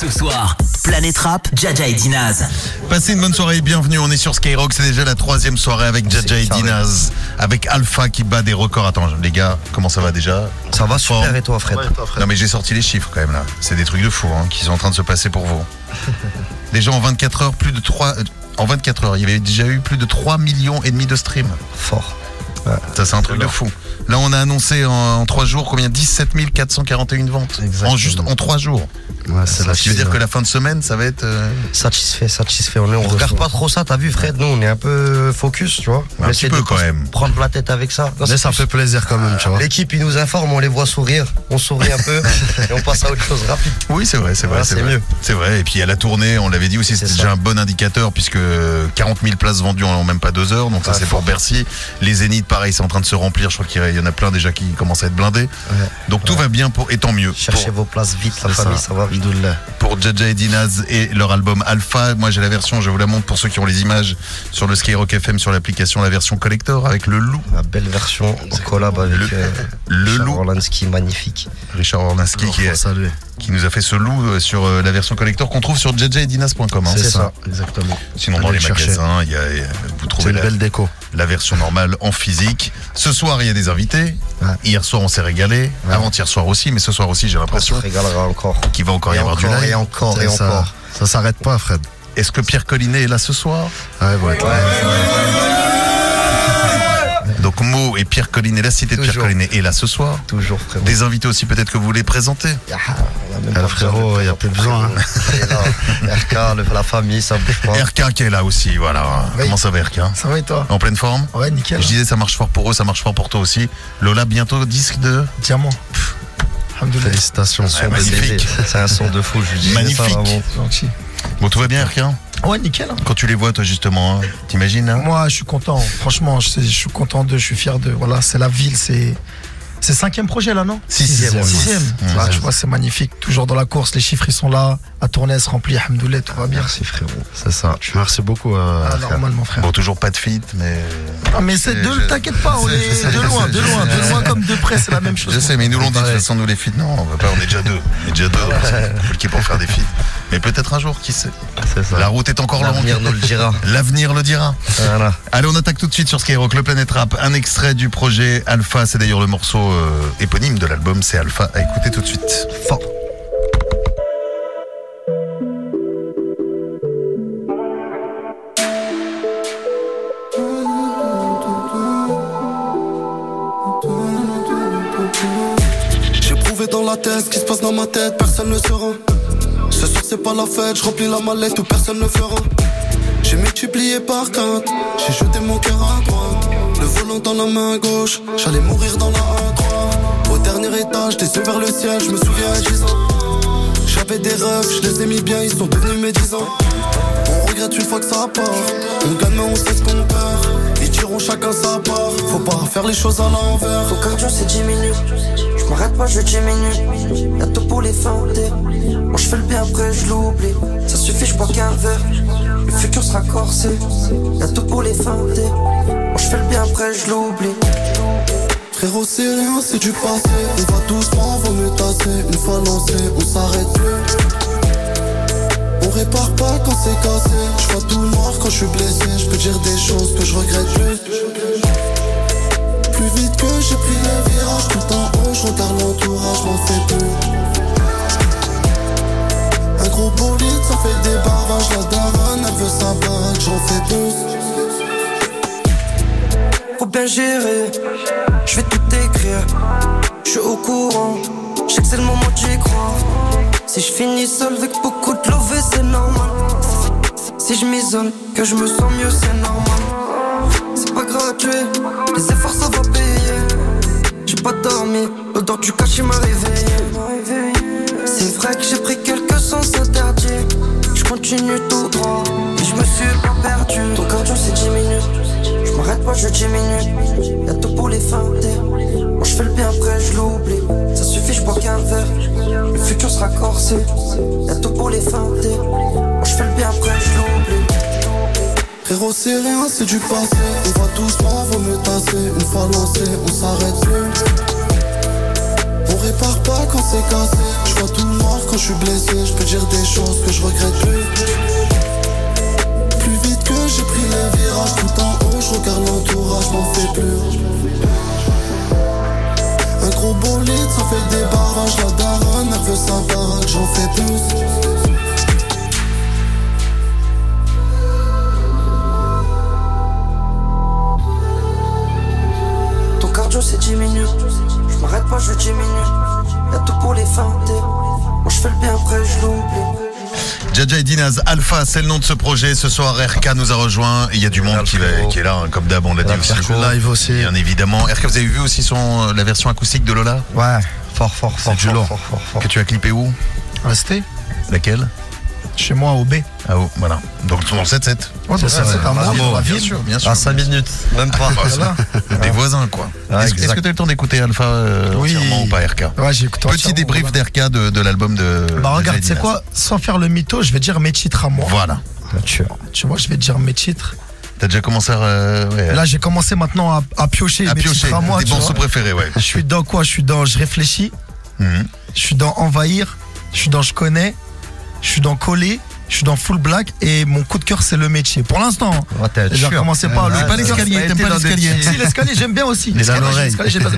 Ce soir, Planète Rap, Jaja et Dinaz. Passez une bonne soirée et bienvenue. On est sur Skyrock. C'est déjà la troisième soirée avec Jaja et Dinaz. Avec Alpha qui bat des records. Attends, les gars, comment ça va déjà? Ça va super Forme et toi Fred? Non, mais j'ai sorti les chiffres quand même là. C'est des trucs de fou hein, qui sont en train de se passer pour vous. Déjà en 24 heures, plus de 3. euh, En 24 heures, il y avait déjà eu plus de 3 millions et demi de streams. Fort. Ça, c'est un truc de fou. Là, on a annoncé en, en 3 jours combien? 17 441 ventes. Exactement. En juste en 3 jours. Ouais, Ça la veut dire que la fin de semaine, ça va être. euh, Satisfait, satisfait. On, est, on regarde pas trop ça, t'as vu Fred? Nous on est un peu focus, tu vois. Un On petit essaie peu, quand même. Prendre la tête avec ça. Non, Mais ça plus- fait plaisir quand même, tu vois. L'équipe, ils nous informent, on les voit sourire, on sourit un peu et on passe à autre chose rapide. Oui, c'est vrai, c'est vrai, Ouais, c'est mieux. C'est vrai. Et puis à la tournée, on l'avait dit aussi, c'était C'est déjà ça. un bon indicateur puisque 40 000 places vendues en même pas deux heures. Donc ça, c'est pour. Bercy. Les Zéniths, pareil, c'est en train de se remplir. Je crois qu'il y en a plein déjà qui commencent à être blindés. Ouais. Donc tout va bien pour, et tant mieux. Cherchez Pour, vos places vite, la C'est famille, ça. ça, va vite. Pour Jaja et Dinaz et leur album Alpha. Moi, j'ai la version, je vous la montre pour ceux qui ont les images sur le Skyrock FM, sur l'application, la version collector avec le loup. La belle version en collab avec Le- euh, le Richard loup. Orlansky, magnifique. Richard Orlinski qui, est- nous a fait ce loup euh, sur euh, la version collector qu'on trouve sur jajaetdinas.com. hein. C'est C'est ça. ça, exactement. Sinon, dans les chercher. magasins, il y a, vous C'est trouvez une la, belle déco. La version normale en physique. Ce soir, il y a des invités. Ouais. Hier soir, on s'est régalé. Ouais. Avant-hier soir aussi, mais ce soir aussi, j'ai On se l'impression régalera encore. qu'il va encore y avoir encore, du live. et encore, et ça. encore. Ça s'arrête pas, Fred. Est-ce que Pierre Collinet est là ce soir? Ouais, être là. Donc Mo et Pierre Collinet, la cité de Pierre. Collinet est là ce soir. Toujours frérot. Des invités aussi peut-être que vous voulez présenter. Ah, Ah, frérot, besoin de y a plus besoin, hein. RK, la famille, ça bouge pas. RK qui est là aussi, voilà. Oui. Comment ça va RK Ça va et toi? En pleine forme? Ouais, nickel. Je disais ça marche fort pour eux, ça marche fort pour toi aussi. Lola, bientôt disque de... Diamant. Alhamdoulilah. Félicitations. Son de magnifique. C'est un son de fou, je lui dis. Magnifique. Ça. Bon, tout va bien RK Ouais, nickel. hein. Quand tu les vois toi justement, hein, t'imagines hein Moi, je suis content. Franchement, je, je suis content d'eux. Je suis fier de. Voilà, c'est la ville. C'est. C'est cinquième projet là, non Sixième, ouais. Sixième. Sixième. Ah, Ouais. tu vois, c'est magnifique. Toujours dans la course, les chiffres ils sont là. La tournée elle se remplit. Alhamdoulilah, tout va bien. Merci frérot. C'est ça. Merci beaucoup. euh, Ah, frère. normal, mon frère. Bon, toujours pas de fit, mais... Ah, mais c'est de. T'inquiète pas, on est de loin, de loin, de loin comme de près, c'est la même chose. Je sais, mais ils nous l'ont dit, de toute façon, nous les feats, non, on va pas, on est déjà deux. On est déjà deux, compliqué pour faire des feats. Mais peut-être un jour, qui sait ça. La route est encore longue. L'avenir nous le dira. L'avenir le dira. Voilà. Allez, on attaque tout de suite sur Skyrock, le Planète Rap. Un extrait du projet Alpha, c'est d'ailleurs le morceau euh, éponyme de l'album, c'est Alpha. À écouter tout de suite. Fort. J'ai prouvé dans la tête ce qui se passe dans ma tête, personne ne saura. Ce soir c'est pas la fête, je remplis la mallette où personne ne fera. J'ai multiplié par quatre, j'ai jeté mon cœur à droite. Le volant dans la main gauche, j'allais mourir dans la A3. Au dernier étage, yeux vers le ciel, je me souviens à 10 ans. J'avais des rêves, je les ai mis bien, ils sont devenus médisants. On regrette une fois que ça part. On gagne mais on sait ce qu'on perd. Ils tireront chacun sa part. Faut pas faire les choses à l'envers. Ton cardio c'est 10 minutes. Je m'arrête pas, je diminue. Y'a tout pour les feinter. Moi je fais le bien après, je l'oublie. Ça suffit, je bois qu'un verre. Le futur sera corsé. Y'a tout pour les feinter. Moi je fais le bien après, je l'oublie. Frérot, c'est rien, c'est du passé. On va doucement, vaut mieux tasser. Une fois lancé, on s'arrête plus. On répare pas quand c'est cassé. Je vois tout noir quand je suis blessé. Je peux dire des choses que je regrette plus. Plus vite que j'ai pris le virage, tout en haut, je regarde l'entourage, m'en fais plus. Ça fait des barrages. La daronne, elle veut sa j'en fais. Faut bien gérer. Je vais tout écrire. Je suis au courant. Je sais que c'est le moment d'y croire. Si je finis seul avec beaucoup de love, c'est normal. Si je m'isole, que je me sens mieux, c'est normal. C'est pas gratuit, les efforts ça va payer. J'ai pas dormi, l'odeur du cachet m'a réveillé. C'est vrai que j'ai pris quelques sens interdits. Je continue tout droit, et je me suis pas perdu. Ton cardio c'est 10 minutes, je m'arrête pas, je diminue. Y'a tout pour les feinter. Moi je fais le bien après, je l'oublie. Ça suffit, je bois qu'un verre. Le futur sera corsé. Y'a tout pour les feinter. Moi je fais le bien après, je l'oublie. Frérot, c'est rien, c'est du passé. On va doucement, vaut mieux tasser. Une fois lancé, on s'arrête plus. On répare pas quand c'est cassé. Je vois tout noir quand je suis blessé. Je peux dire des choses que je regrette plus. Plus vite que j'ai pris les virages tout en haut, je regarde l'entourage, m'en fais plus. Un gros bolide, ça fait des barrages, Alpha, c'est le nom de ce projet. Ce soir, RK nous a rejoint. Il y a du monde qui, va- qui est là, hein, comme d'hab, on l'a dit aussi. Live aussi. Bien évidemment. RK, vous avez vu aussi son, la version acoustique de Lola? Ouais, fort, fort, fort. du fort, fort, fort, fort. Que tu as clippé où? Resté Laquelle? Chez moi au B. Ah, oh, voilà. Donc, dans le 7-7. Ouais, c'est ça, c'est un mot, Bien sûr, bien sûr. À 5 minutes, même pas. Voilà. Des voisins, quoi. Est-ce que tu as eu le temps d'écouter Alpha euh, Oui. entièrement ou pas, RK Ouais, j'ai écouté Petit débrief voilà. d'RK de, de l'album de. Bah de regarde, c'est quoi Sans faire le mytho, je vais dire mes titres à moi. Voilà. Tu vois, je vais dire mes titres. T'as déjà commencé à. euh, ouais, Là, j'ai commencé maintenant à, à piocher à mes piocher. titres à moi. Des morceaux préférés, ouais. Je suis dans quoi? Je suis dans Je réfléchis. Mhm. Je suis dans Envahir. Je suis dans Je connais. Je suis dans Coller. Je suis dans Full Black. Et mon coup de cœur, c'est le métier. Pour l'instant. J'ai sûr. commencé par Ouais, le. pas l'escalier, t'aimes pas l'escalier. Si, l'escalier, j'aime bien aussi. Mais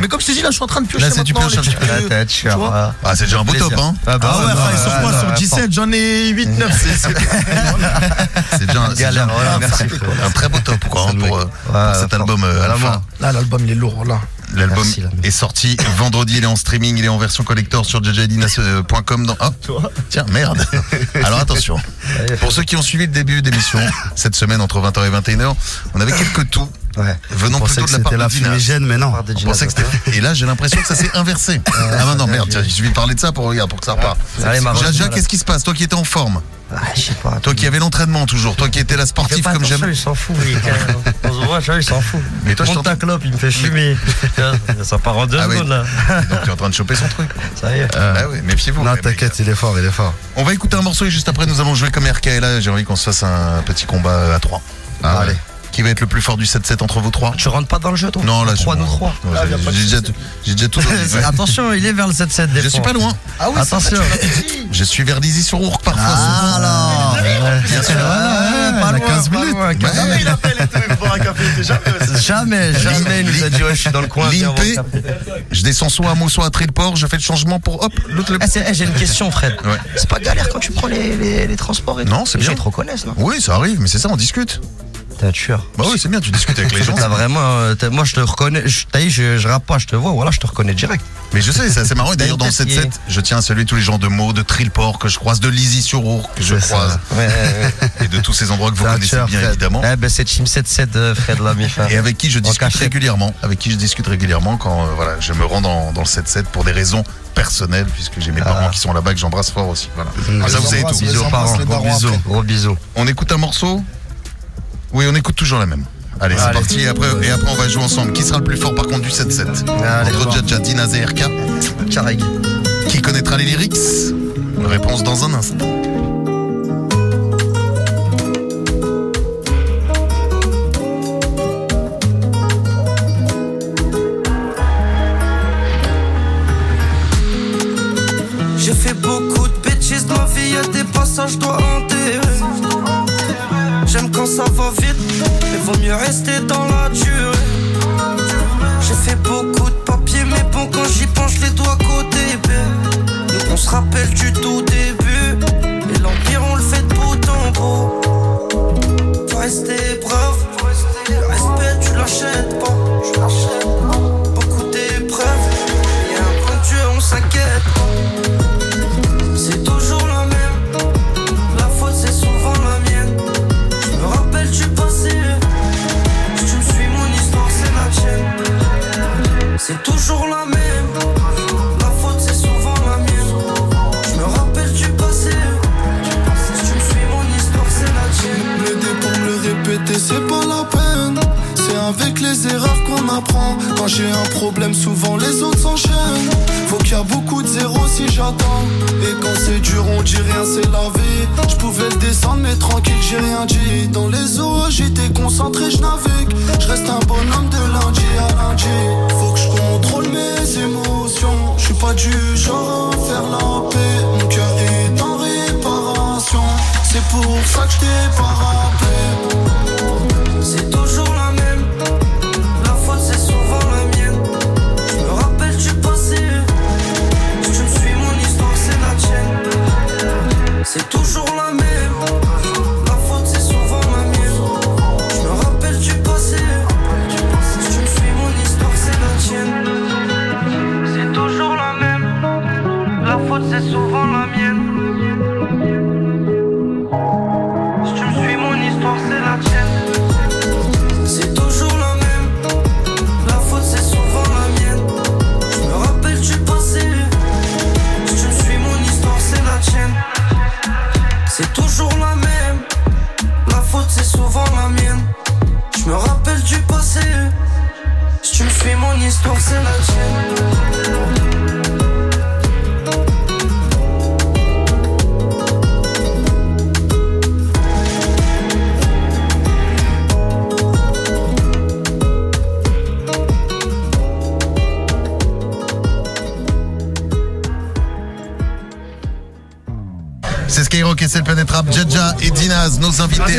comme je t'ai dit, là, je suis en train de piocher Là, c'est du ouais. Ah, c'est déjà un beau top, hein. Ah, bah, Ah ouais, non, frère, sur non, Sur ouais, 17, j'en ai 8, 9. C'est- déjà, c'est Galère, un, un- un très beau top, quoi, hein, pour, euh, pour cet album euh, Vraiment. Alpha. Là, l'album, il est lourd, là. L'album est sorti vendredi, il est en streaming, il est en version collector sur jjdinas.com dans... Oh, tiens, merde. Alors attention, pour ceux qui ont suivi le début d'émission, cette semaine entre 20h et 21h, on avait quelques tout Ouais. venant plutôt de la part c'était de la fumigène, mais non. Par des On pensait que c'était... Et là, j'ai l'impression que ça s'est inversé. Ah non, non, merde, tiens, suffit de parler de ça pour, regarde, pour que ça repart. Jaja, qu'est-ce qui se passe Toi qui étais en forme, Ah, je sais pas. toi qui avais l'entraînement toujours, toi qui étais la sportive comme j'aime. Il s'en fout, lui. On se voit, il s'en fout. Mais toi, je Monte t'entends- ta clope, il me fait fumer. Ça part en deux Ah oui. secondes, là. Donc tu es en train de choper son truc. Ça y est. Bah oui, méfiez-vous. Non, t'inquiète, il est fort, il est fort. On va écouter un morceau et juste après nous allons jouer comme RK et là j'ai envie qu'on se fasse un petit combat à 3. Allez. Qui va être le plus fort du 7-7 entre vous trois Tu rentres pas dans le jeu, toi Non là 3 je nous 3. Non, j'ai- déjà, tout- j'ai déjà tout donné. Attention, il est vers le 7-7 des Je suis pas loin. Ah oui, Attention. Je suis vers Dizzy sur Ourk parfois. Ah, alors Bien sûr. Pas loin, 15 minutes. Ouais. Jamais, jamais il nous a dit ouais, je suis dans le coin. Limpé. café. Je descends soit à Meaux, soit à Tréport, je fais le changement pour hop, l'autre le. Eh, eh, J'ai une question, Fred. C'est pas galère quand tu prends les, transports et tout Non, c'est Les gens, bien. ils te reconnaissent, non? Oui, ça arrive, mais c'est ça, on discute. T'es un tueur. Bah oui, c'est bien, tu discutes avec les gens. T'as vraiment. euh, t'as- moi, je te reconnais. je- T'as je, je rappe pas, je te vois. Voilà, je te reconnais direct. Mais je sais, c'est assez marrant. Et d'ailleurs, dans le T'as une 7-7, tête je tiens à saluer tous les gens de Meaux, de Trilport que je croise, de Lizy sur Ourk que je C'est ça. croise, Ouais, ouais, ouais. et de tous ces endroits que vous un connaissez tueur, bien Fred. évidemment. Eh ben, c'est Team 7-7, euh, Fred, là, mi Et avec qui je discute cachette. régulièrement, avec qui je discute régulièrement quand euh, voilà, je me rends dans, dans le 7-7 pour des raisons personnelles, puisque j'ai mes Ah. parents qui sont là-bas que j'embrasse fort aussi. Voilà. Ah, ça, vous savez tout. Bisous aux parents. Gros bisous. Gros bisous. On écoute un morceau? Oui, on écoute toujours la même. Allez, c'est parti. Et après, et après, on va jouer ensemble. Qui sera le plus fort par contre du 7-7 Allez, Entre. Qui connaîtra les lyrics? Réponse dans un instant. Mieux rester dans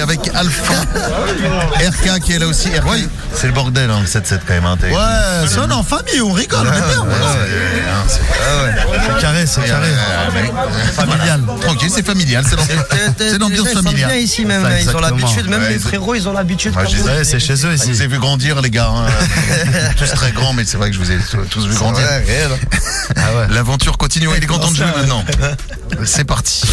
Avec Alpha. RK qui est là aussi. RK, c'est le bordel, hein, le 7-7 quand même. hein, Ouais, ça, on est en famille, on rigole, on est bien. Ouais, ouais, hein, c'est- C'est carré, c'est carré. Familial. Tranquille, c'est familial, c'est l'ambiance- c'est sont bien familiale. ici même, ils ont l'habitude, même les frérots, ils ont l'habitude. Je c'est chez eux Je ici. vous ai vu grandir, les gars. hein. tous très grands, mais c'est vrai que je vous ai tous vu grandir. L'aventure continue. Il est content de jouer maintenant. C'est parti.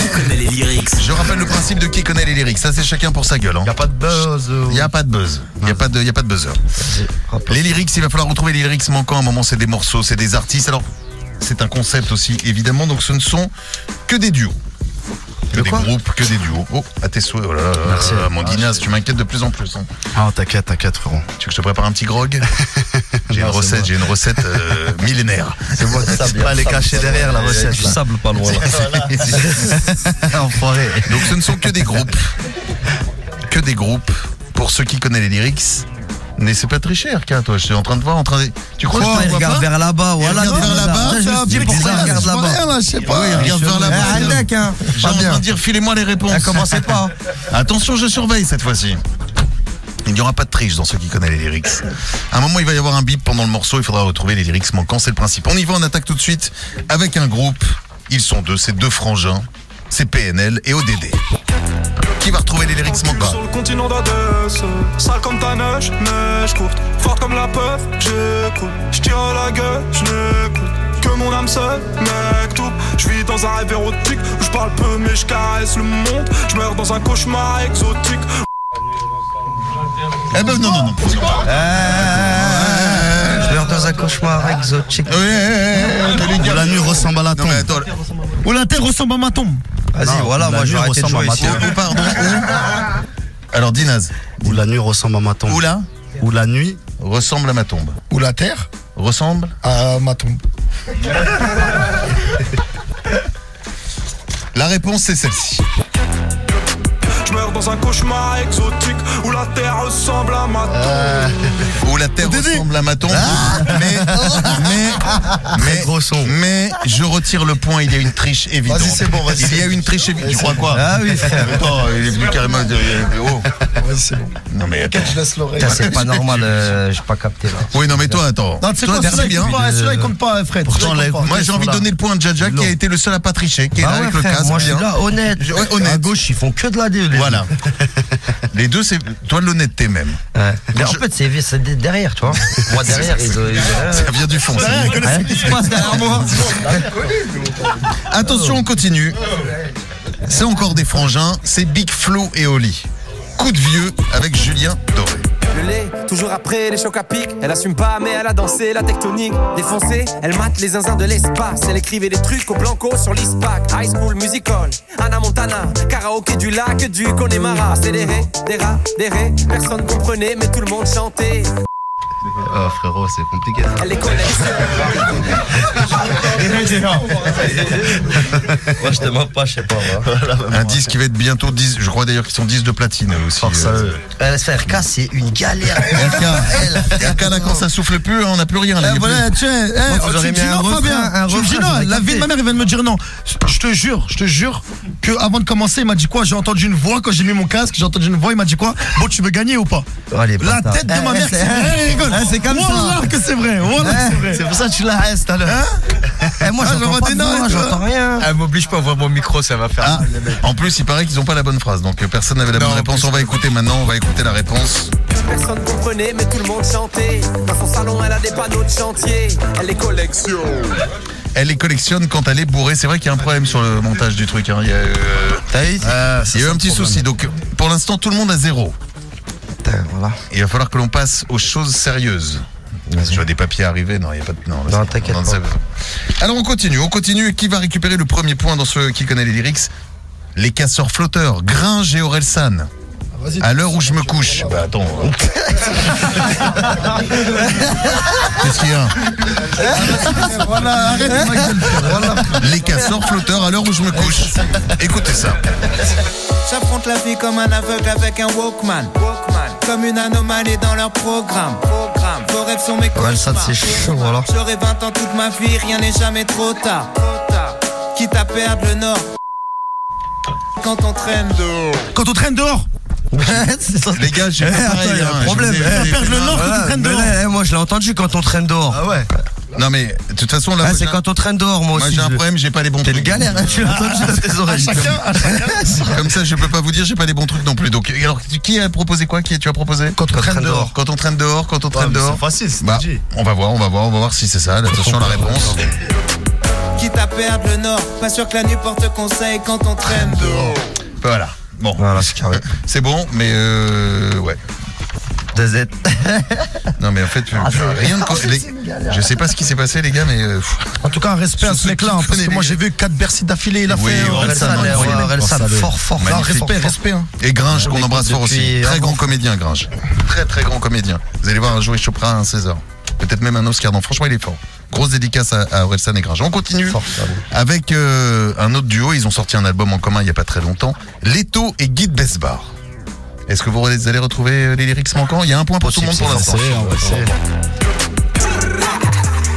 Qui connaît les lyrics? Je rappelle le principe de qui connaît les lyrics. Ça, c'est chacun pour sa gueule. hein. Y a pas de buzz. Il n'y a pas de buzz. Il n'y a, pas de- y a pas de buzzer. Les lyrics, il va falloir retrouver les lyrics manquants. À un moment, c'est des morceaux, c'est des artistes. Alors, c'est un concept aussi, évidemment. Donc, ce ne sont que des duos. Que des groupes, que des duos. Oh, à tes souhaits. Oh là là, Merci. Mon Dinas, tu m'inquiètes de plus en plus. hein. Ah, t'inquiète, t'inquiète, frérot. Tu veux que je te prépare un petit grog? J'ai une recette, j'ai une recette euh, millénaire. C'est pas les cacher derrière la recette. Du sable pas loin. là. Enfoiré. Donc ce ne sont que des groupes. Que des groupes. Pour ceux qui connaissent les lyrics. Mais c'est pas très cher, toi. Je suis en train de voir, en train de. Tu crois que il regarde pas vers là-bas. Voilà, regarde vers là-bas, Je pourquoi il regarde là-bas. je sais pas. Il regarde vers là-bas. Handek, hein. J'ai en train de dire, filez-moi les réponses. Ah, Commencez pas. Attention, je surveille cette fois-ci. Il n'y aura pas de triche dans ceux qui connaissent les lyrics. À un moment, il va y avoir un bip pendant le morceau. Il faudra retrouver les lyrics manquants. C'est le principe. On y va, on attaque tout de suite avec un groupe. Ils sont deux, c'est deux frangins. C'est PNL et ODD. Qui va retrouver les lyrics manquants Sur le continent d'Adès, sale comme ta neige, neige courte, forte comme la peur, j'écoute, je tire à la gueule, je n'écoute que mon âme seule, mec tout. Je vis dans un rêve érotique où je parle peu mais je caresse le monde. Je meurs dans un cauchemar exotique. Eh ben non, non, non. Je meurs dans un cauchemar exotique. Ouais, ouais, ouais, les gars. La nuit ressemble à la Non, tombe. mais attends. Ou la terre ressemble à ma tombe. Vas-y, Non, voilà, moi je vais arrêter de jouer ici. Où, où, pardon, où Alors, Dinaz. Où la nuit ressemble à ma tombe. Où là Où la nuit Ressemble à ma tombe. Ou la terre Ressemble à ma tombe. La réponse, c'est celle-ci. Je meurs dans un cauchemar exotique où la terre ressemble à ma tombe. Où la terre ressemble à ma tombe. Mais, mais, gros son. mais, je retire le point. Il y a une triche évidente. Vas-y, c'est bon, vas-y. Il y a une triche évidente. Tu crois quoi Ah oui, frère. Attends, il est venu carrément. dire, Oh. Vas-y, c'est bon. Non, mais attends. Je laisse l'oreille. C'est pas normal, euh, j'ai pas capté là. Oui, non, mais toi, attends. Non, tu sais Toi, quoi, bien. compte pas, celui-là, il compte pas, Fred. Pourtant. Moi, j'ai envie de donner le point à Jaja qui a été le seul à pas tricher, qui est là Bah ouais, avec le casque. moi je suis là, honnête. Honnête. À gauche, ils font que de la les Voilà. Les deux, c'est toi de l'honnêteté même. Ouais. Mais en je- fait, c'est de- derrière, tu vois. Moi derrière, ils ils Ça vient du fond. Qu'est-ce qui se passe derrière moi Attention, on continue. C'est encore des frangins, c'est Big Flo et Oli. Coup de vieux avec Julien Doré. Le lait, toujours après les chocs à pic. Elle assume pas, mais elle a dansé la tectonique. Défoncée, elle mate les zinzins de l'espace. Elle écrivait des trucs au blanco sur l'ISPAC. High School Musical, Anna Montana. Karaoké du lac du Connemara. C'est des ré, des rats, des ré. Personne comprenait, mais tout le monde chantait. Oh frérot, c'est compliqué. ça. Elle les. Moi, je te mens pas, je sais pas. moi. Un disque qui va être bientôt 10, je crois d'ailleurs qu'ils sont 10 de platine aussi. Force à euh. eux. RK, c'est une galère. RK, RK là quand ça souffle plus, hein, on n'a plus rien là. Eh, plus- voilà, tiens, eh, Moi, vous tu me dis non, Fabien. Tu me dis non, la vie de ma mère, il vient de me dire non. Je te jure, je te jure que avant de commencer, il m'a dit quoi? J'ai entendu une voix quand j'ai mis mon casque, j'ai entendu une voix, il m'a dit quoi? Bon, tu veux gagner ou pas? Allez, La tête de ma Eh, mère, c'est- c'est comme ça. Que c'est vrai, Wallah que c'est vrai. C'est pour ça que tu la restes tout à l'heure. Eh, moi, Ah, j'entends pas de voix, j'entends rien. Elle m'oblige pas à ouvrir mon micro, ça va faire. Ah, en plus, il paraît qu'ils n'ont pas la bonne phrase, donc euh, personne n'avait la bonne réponse. On va écouter maintenant, on va écouter la réponse. Personne comprenait, mais tout le monde chantait. Dans son salon, elle a des panneaux de chantier. Elle les collectionne. Elle les collectionne quand elle est bourrée. C'est vrai qu'il y a un problème sur le montage du truc. hein. Il y a, euh, Ah, il y a eu un petit souci. Donc, pour l'instant, tout le monde a zéro. Voilà. Il va falloir que l'on passe aux choses sérieuses. Tu vois des papiers arriver Non, il n'y a pas de. Non, t'inquiète pas. Alors, on continue. On continue. Qui va récupérer le premier point dans ceux qui connaissent les lyrics? Les casseurs flotteurs, Gringe et Orelsan. À l'heure où je me couche. Bah attends. Qu'est-ce qu'il y a Voilà, arrête voilà. Les casseurs flotteurs à l'heure où je me couche. Écoutez ça. J'affronte la vie comme un aveugle avec un Walkman. Walkman. Comme une anomalie dans leur programme. Programme. Vos rêves sont mes Ouais, ça, c'est chaud, voilà. J'aurai 20 ans toute ma vie, rien n'est jamais trop tard. Trop tard. Quitte à perdre le nord. Quand on traîne dehors. Quand on traîne dehors. Les gars, j'ai Eh, il y a hein. un problème. Eh, perdre le nord quand on traîne dehors. eh, moi, je l'ai entendu quand on traîne dehors. Ah ouais. Non mais de toute façon là, Ah, moi, c'est quand on traîne dehors, moi moi aussi. j'ai un problème, j'ai pas les bons C'est une trucs. galère, hein, tu l'as entendu dans tes oreilles. Chacun, à chacun. Comme ça, je peux pas vous dire, j'ai pas les bons trucs non plus. Donc, alors, qui a proposé quoi? Qui tu as proposé? Quand on traîne dehors. Quand on traîne dehors, quand on traîne dehors. C'est facile, c'est Bah, on va voir, on va voir, on va voir si c'est ça. Attention, la réponse. Quitte à perdre le nord. Pas sûr que la nuit porte conseil quand on traîne dehors. Voilà. Bon, Voilà, c'est carré. c'est bon, mais euh, ouais. Z. Non, mais en fait, Ah, rien de. Ah, les-. Je sais pas ce qui s'est passé, les gars, mais euh, En tout cas, un respect à ce mec-là, hein, parce que moi j'ai vu 4 Bercy d'affilée, il a Oui, fait. ouais, Orelsan, fort, fort, fort. respect, respect. hein. Et Gringe, qu'on embrasse fort aussi. Depuis Très grand comédien, Gringe. Très, très grand comédien. Vous allez voir un jouer Chopra à un César. Peut-être même un Oscar. Non, franchement, il est fort. Grosse dédicace à, à Orelsan et Gringe. On continue avec euh, un autre duo. Ils ont sorti un album en commun il y a pas très longtemps. Leto et Guy Besbar. Est-ce que vous allez retrouver euh, les lyrics manquants? Il y a un point pour tout le monde pour l'instant.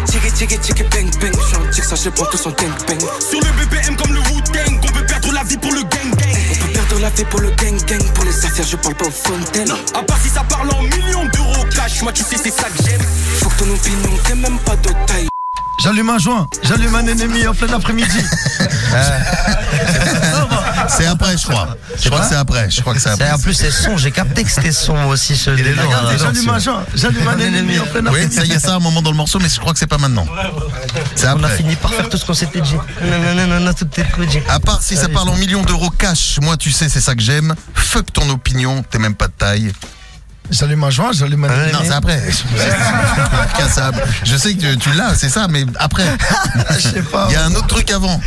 Tchiki tchiki tchiki bang bang, j'suis un tic, ça je prends tout son gang bang. Sur le BPM comme le Wu-Tang, on peut perdre la vie pour le gang gang. On peut perdre la vie pour le gang gang, pour les affaires je parle pas aux fontaines. À part si ça parle en millions d'euros cash, moi tu sais c'est ça que j'aime. Faut que ton opinion t'aies même pas de taille. J'allume un joint, j'allume un ennemi en plein après-midi. C'est après, je crois. Je crois que c'est après. Je crois que c'est après. En plus, c'est son. J'ai capté que c'était son aussi. Ce J'allume un joint, j'allume un ennemi en plein Oui, après-midi. ça y est, ça à un moment dans le morceau, mais je crois que c'est pas maintenant. C'est On a fini par faire tout ce qu'on s'était dit. Non, non, non, non, non, tout est. À part si ça parle en millions d'euros cash, moi tu sais, c'est ça que j'aime. Fuck ton opinion, t'es même pas de taille. J'allume un joint, j'allume un ennemi. Non, c'est après. Je sais que tu- l'as, c'est ça, mais après. Je sais pas. Il y a un autre truc avant.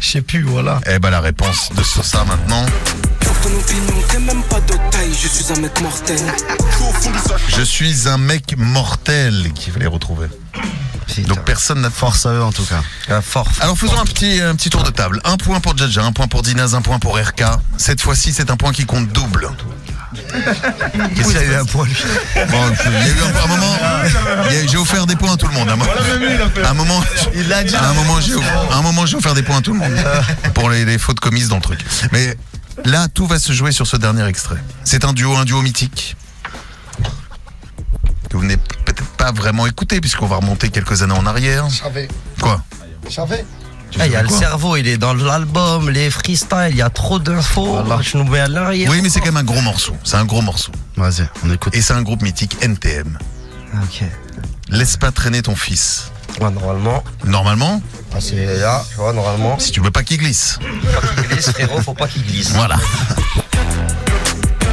Je sais plus, voilà. Eh ben la réponse de sur ça maintenant. Je suis un mec mortel. Je suis un mec mortel qu'il fallait retrouver. Donc personne n'a de force. À eux en tout cas. Ah, fort. Alors faisons un petit, un petit tour de table. Un point pour Jaja, un point pour Dinaz, un point pour RK. Cette fois-ci, c'est un point qui compte double. Il a eu un point, lui. Bon, il y a eu un, un moment, j'ai offert des points à tout le monde. À un moment, à un moment, Il l'a dit. à un moment, j'ai, à un moment, j'ai offert des points à tout le monde pour les, les fautes commises dans le truc. Mais là, tout va se jouer sur ce dernier extrait. C'est un duo, un duo mythique que vous n'avez peut-être pas vraiment écouté puisqu'on va remonter quelques années en arrière. Je savais, Quoi? Je Ah, Il y a le cerveau, il est dans l'album, les freestyles, il y a trop d'infos. Je nous mets à l'arrière. Oui, mais c'est quand même un gros morceau. C'est un gros morceau. Vas-y, on écoute. Et c'est un groupe mythique, NTM. Ok. Laisse pas traîner ton fils. Ouais, normalement. Normalement, Ah, c'est là, tu vois, normalement. si tu veux pas qu'il glisse. Faut pas qu'il glisse, frérot, faut pas qu'il glisse. Voilà.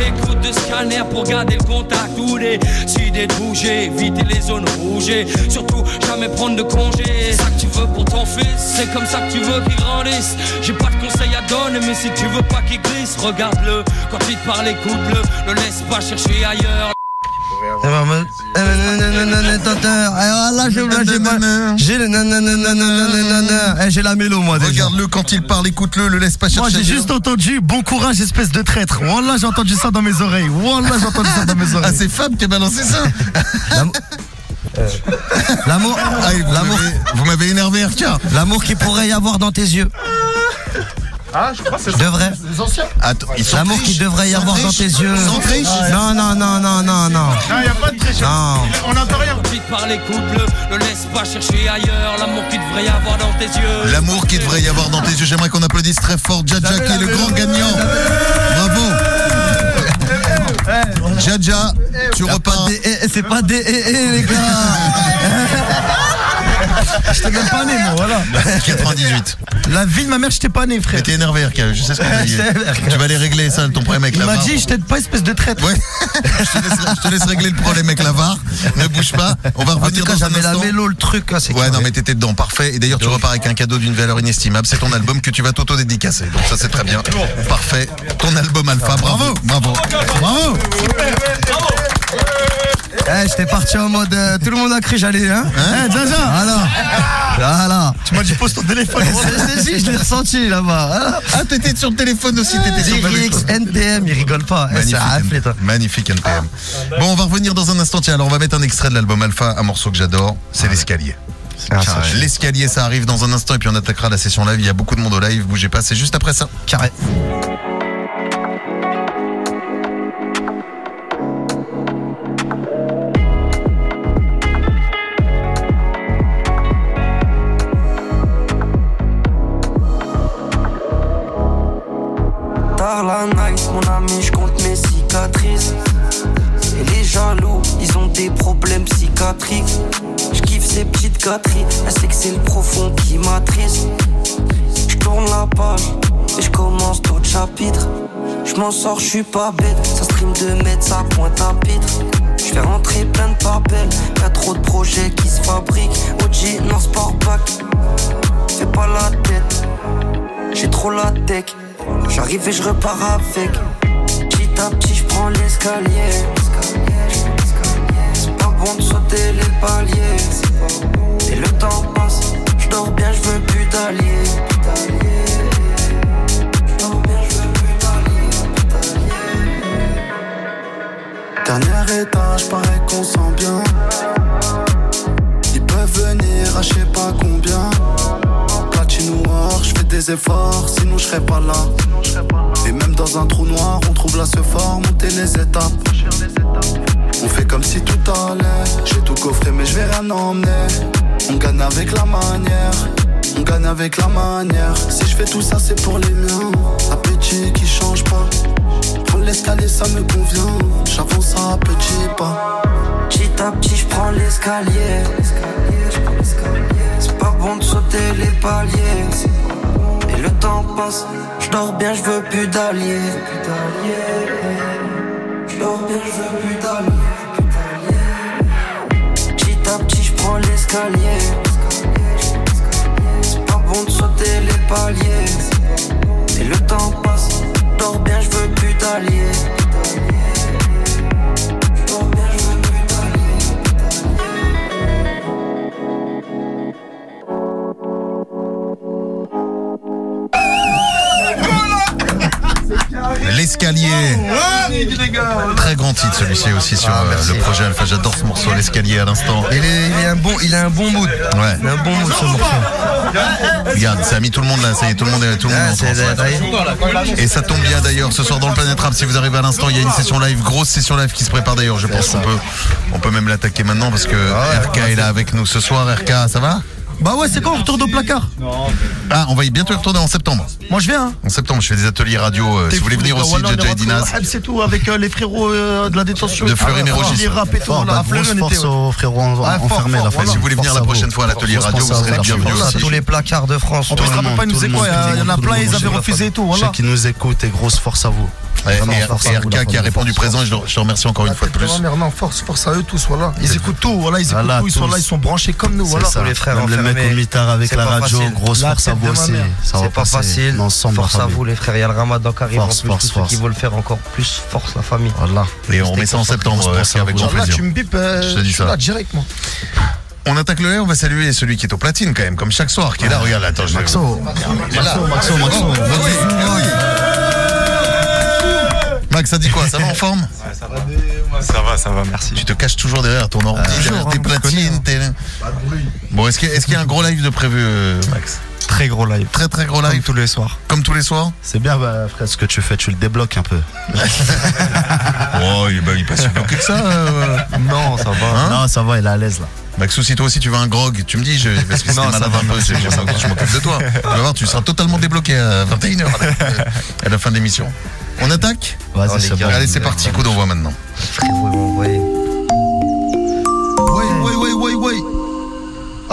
Écoute de scanner pour garder le contact ou décider de bouger, éviter les zones rouges et surtout jamais prendre de congé. C'est ça que tu veux pour ton fils, c'est comme ça que tu veux qu'il grandisse. J'ai pas de conseils à donner, mais si tu veux pas qu'il glisse, regarde-le. Quand il te parle, écoute-le, ne laisse pas chercher ailleurs. Ça va en mode. Eh, eh, oh là, j'ai le J'ai la mélo, moi, déjà. Regarde-le quand il parle, écoute-le, le laisse pas chercher. Moi, j'ai juste entendu bon courage, espèce de traître. Oh Wallah, j'ai entendu ça dans mes oreilles. Oh Wallah, j'ai entendu ça dans mes ah, oreilles. Ah, c'est Fab qui a balancé ça. Euh. L'amour. Ah, l'amour. Vous m'avez énervé, RK. L'amour qui pourrait y avoir dans tes yeux. Ah, je crois que c'est Devrait. Attends, ils sont L'amour triches. qu'il devrait y avoir dans tes yeux. Sans triche. Non, non, non, non, non, non. Non, il a pas de triche. Non. On n'entend rien. Vite par les coups bleus, ne laisse pas chercher ailleurs l'amour qu'il devrait y avoir dans tes yeux. L'amour qu'il devrait y avoir dans tes yeux. J'aimerais qu'on applaudisse très fort Jaja qui est le grand gagnant. Bravo. Jaja, tu repars. Des- eh, eh, C'est pas des eh, les gars. J'étais même pas né moi, voilà. 98. La vie de ma mère, j'étais pas né, frère. Mais t'es énervé, RK. Je sais ce qu'on t'a dit. Tu vas aller régler ça, ton problème avec Il la m'a VAR. dit, je t'aide pas, espèce de traître. Ouais. je, te laisse, je te laisse régler le problème avec la VAR. Ne bouge pas. On va En revenir tout cas, dans un j'avais la mélo, le truc. hein, c'est Ouais, carré. non, mais t'étais dedans, parfait. Et d'ailleurs, tu repars avec un cadeau d'une valeur inestimable. C'est ton album que tu vas t'auto-dédicacer. Donc, ça, c'est très bien. Parfait. Ton album Alpha, bravo. Bravo. Bravo. Eh, j'étais parti en mode. euh, tout le monde a cru, j'allais, hein. Eh, Jaja, Voilà. Voilà. tu m'as dit pose ton téléphone. T'ai dit, je l'ai ressenti là-bas. Ah, t'étais sur le téléphone aussi, t'étais sur le. NTM, il rigole pas. Eh, C'est Magnifique, raflé, toi. magnifique NPM. Bon, on va revenir dans un instant. Tiens, alors on va mettre un extrait de l'album Alpha, un morceau que j'adore. C'est l'escalier. Ah, L'escalier, ça arrive dans un instant et puis on attaquera la session live. Il y a beaucoup de monde au live. Bougez pas, c'est juste après ça. Carré. Gâteries, elle sait que c'est le profond qui m'attriste. Je tourne la page et je commence d'autres chapitres. Je m'en sors, je suis pas bête, ça stream de mettre ça pointe à pitre. Je fais rentrer plein de papels, y'a trop de projets qui se fabriquent. OG, non Sportback, fais pas la tête. J'ai trop la tech, j'arrive et je repars avec. Petit à petit, je prends l'escalier. C'est pas bon de sauter les paliers. Le temps passe, je dors bien, je veux plus d'alliés. Dernier étage, paraît qu'on sent bien. Ils peuvent venir à je sais pas combien. Platine noir, je fais des efforts, sinon je serais pas là. Et même dans un trou noir, on trouve là ce fort, monter les étapes. On fait comme si tout allait. J'ai tout coffré, mais je vais rien emmener. On gagne avec la manière. On gagne avec la manière. Si je fais tout ça, c'est pour les miens. Appétit qui change pas. Prendre l'escalier, ça me convient. J'avance à petits pas. Petit à petit, je prends l'escalier. C'est pas bon de sauter les paliers. Et le temps passe, je dors bien, je veux plus d'alliés. Je dors bien, je veux plus d'alliés. Prends l'escalier. C'est pas bon de sauter les paliers. Et le temps passe, dors bien, je veux plus d'alliés. L'escalier. Très grand titre celui-ci aussi sur euh, le projet Alpha. J'adore ce morceau, l'escalier à l'instant. Il, est, il, est un bon, il a un bon mood. Ouais. Il a un bon mood ce morceau. Regarde, ça a mis tout le monde là, ça y est, tout le monde est, tout le monde Ah, est en c'est- transe. Et ça tombe bien d'ailleurs, ce soir dans le Planète Rap, si vous arrivez à l'instant, il y a une session live, grosse session live qui se prépare d'ailleurs. Je pense qu'on peut, on peut même l'attaquer maintenant parce que RK est là avec nous ce soir. RK, ça va? Bah ouais, c'est quand on retourne au placard Ah, on va y bientôt y retourner en septembre. Moi je viens. hein. En septembre, je fais des ateliers radio. euh, si vous voulez venir aussi, Jaja et Dinaz. C'est tout, avec euh, les frérots euh, de la détention. De Fleury Ah, Mérogis. Les rap et tout, voilà. À Fleury, on était. ouais. aux frérots fort, enfermés fort, voilà. Si vous voulez venir la prochaine fois à l'atelier radio, vous serez les bienvenus aussi. tous les placards de France. En plus, tout rappelle monde, pas, nous tout le monde. Il y en a plein, ils avaient refusé et tout, voilà. qui nous écoute et grosse force à vous. Ouais, Vraiment, et, force RK qui a répondu force. présent, je, le- je te remercie encore une fois de plus. Non, force, force à eux tous, voilà. Ils écoutent tout, voilà, ils écoutent Voilà, tout, ils sont là, ils sont branchés comme nous, voilà. ça. Tous les frères Même les enfermés mec au mitard avec c'est la pas radio, facile. grosse La force à vous aussi. mère. Ça va C'est pas facile. Ensemble, Force à vous les frères. Il y a le ramadan qui arrive. Force, en plus, tous ceux force. qui veulent le faire encore plus. Force la famille. Voilà. Et on remet ça en septembre, à avec grand Là, plaisir. tu me bipes, euh, Je suis ça. là direct, moi. On attaque le air, on va saluer celui qui est au platine quand même, comme chaque soir, qui est là, regarde, attends, je Maxo. Là. Maxo, Maxo. Max, ça dit quoi Ça va en forme Ça va, ça va, merci. Tu te caches toujours derrière ton ordi, derrière tes hein, platines. t'es- Bon, est-ce qu'il y, a- est-ce qu'il y a un gros live de prévu, euh, Max Très gros live. Très très gros Comme live, tous les soirs. comme tous les soirs C'est bien, bah, frère, ce que tu fais, tu le débloques un peu. Oh, il est, bah, il est pas si bloqué que ça. euh. Non, ça va. Hein non, ça va, il est à l'aise là. Maxou, si toi aussi tu veux un grog, tu me dis, je, parce que si Non, t'es ça malade va, un peu, c'est- je m'occupe- je m'occupe de toi. Tu vas voir, tu seras totalement débloqué à 21h à la fin de l'émission. On attaque Oh, Vas-y, les c'est gars. Allez, c'est parti, coup d'envoi maintenant. Frérot, ils m'ont envoyé. Ouais, ouais, ouais, ouais, ouais.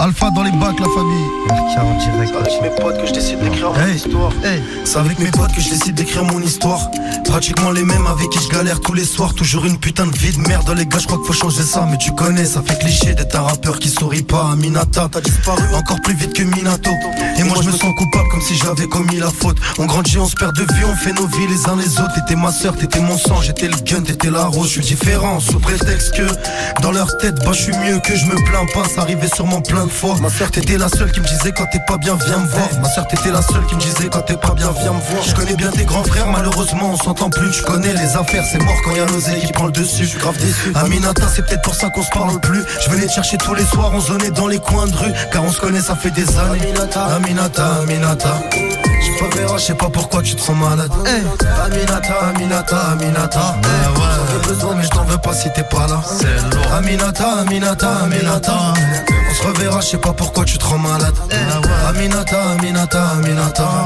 Alpha dans les bacs, la famille. RK en direct. Avec mes potes que je décide d'écrire mon Hey. histoire. Hey. C'est avec mes potes que je décide d'écrire mon histoire. Pratiquement les mêmes avec qui je galère tous les soirs. Toujours une putain de vie de merde, les gars. Je crois qu'il faut changer ça. Mais tu connais, ça fait cliché d'être un rappeur qui sourit pas. Aminata, t'as disparu encore plus vite que Minato. Et moi je me sens coupable comme si j'avais commis la faute. On grandit, on se perd de vue, on fait nos vies les uns les autres. T'étais ma soeur, t'étais mon sang, j'étais le gun, t'étais la rose. Je suis différent sous prétexte que dans leur tête, bah je suis mieux que je me plains pas. Ça arrivait sûrement plein de Ma soeur, t'étais la seule qui me disait quand t'es pas bien, viens me voir. Ma soeur, t'étais la seule qui me disait quand t'es pas bien, viens me voir. Je connais bien tes grands frères, malheureusement on s'entend plus. Je connais les affaires, c'est mort quand y a l'oseille qui prend le dessus. Je suis grave déçu. Aminata, c'est peut-être pour ça qu'on se parle plus. Je venais te chercher tous les soirs, on zonnait dans les coins de rue. Car on se connaît, ça fait des années. Aminata, Aminata, Aminata. Je sais pas pourquoi tu te sens malade. Aminata, Aminata, Aminata. J'en ai besoin, mais je t'en veux pas si t'es pas là. Aminata, Aminata, Aminata. Se reverra, je sais pas pourquoi tu te rends malade. Aminata, Aminata, Aminata.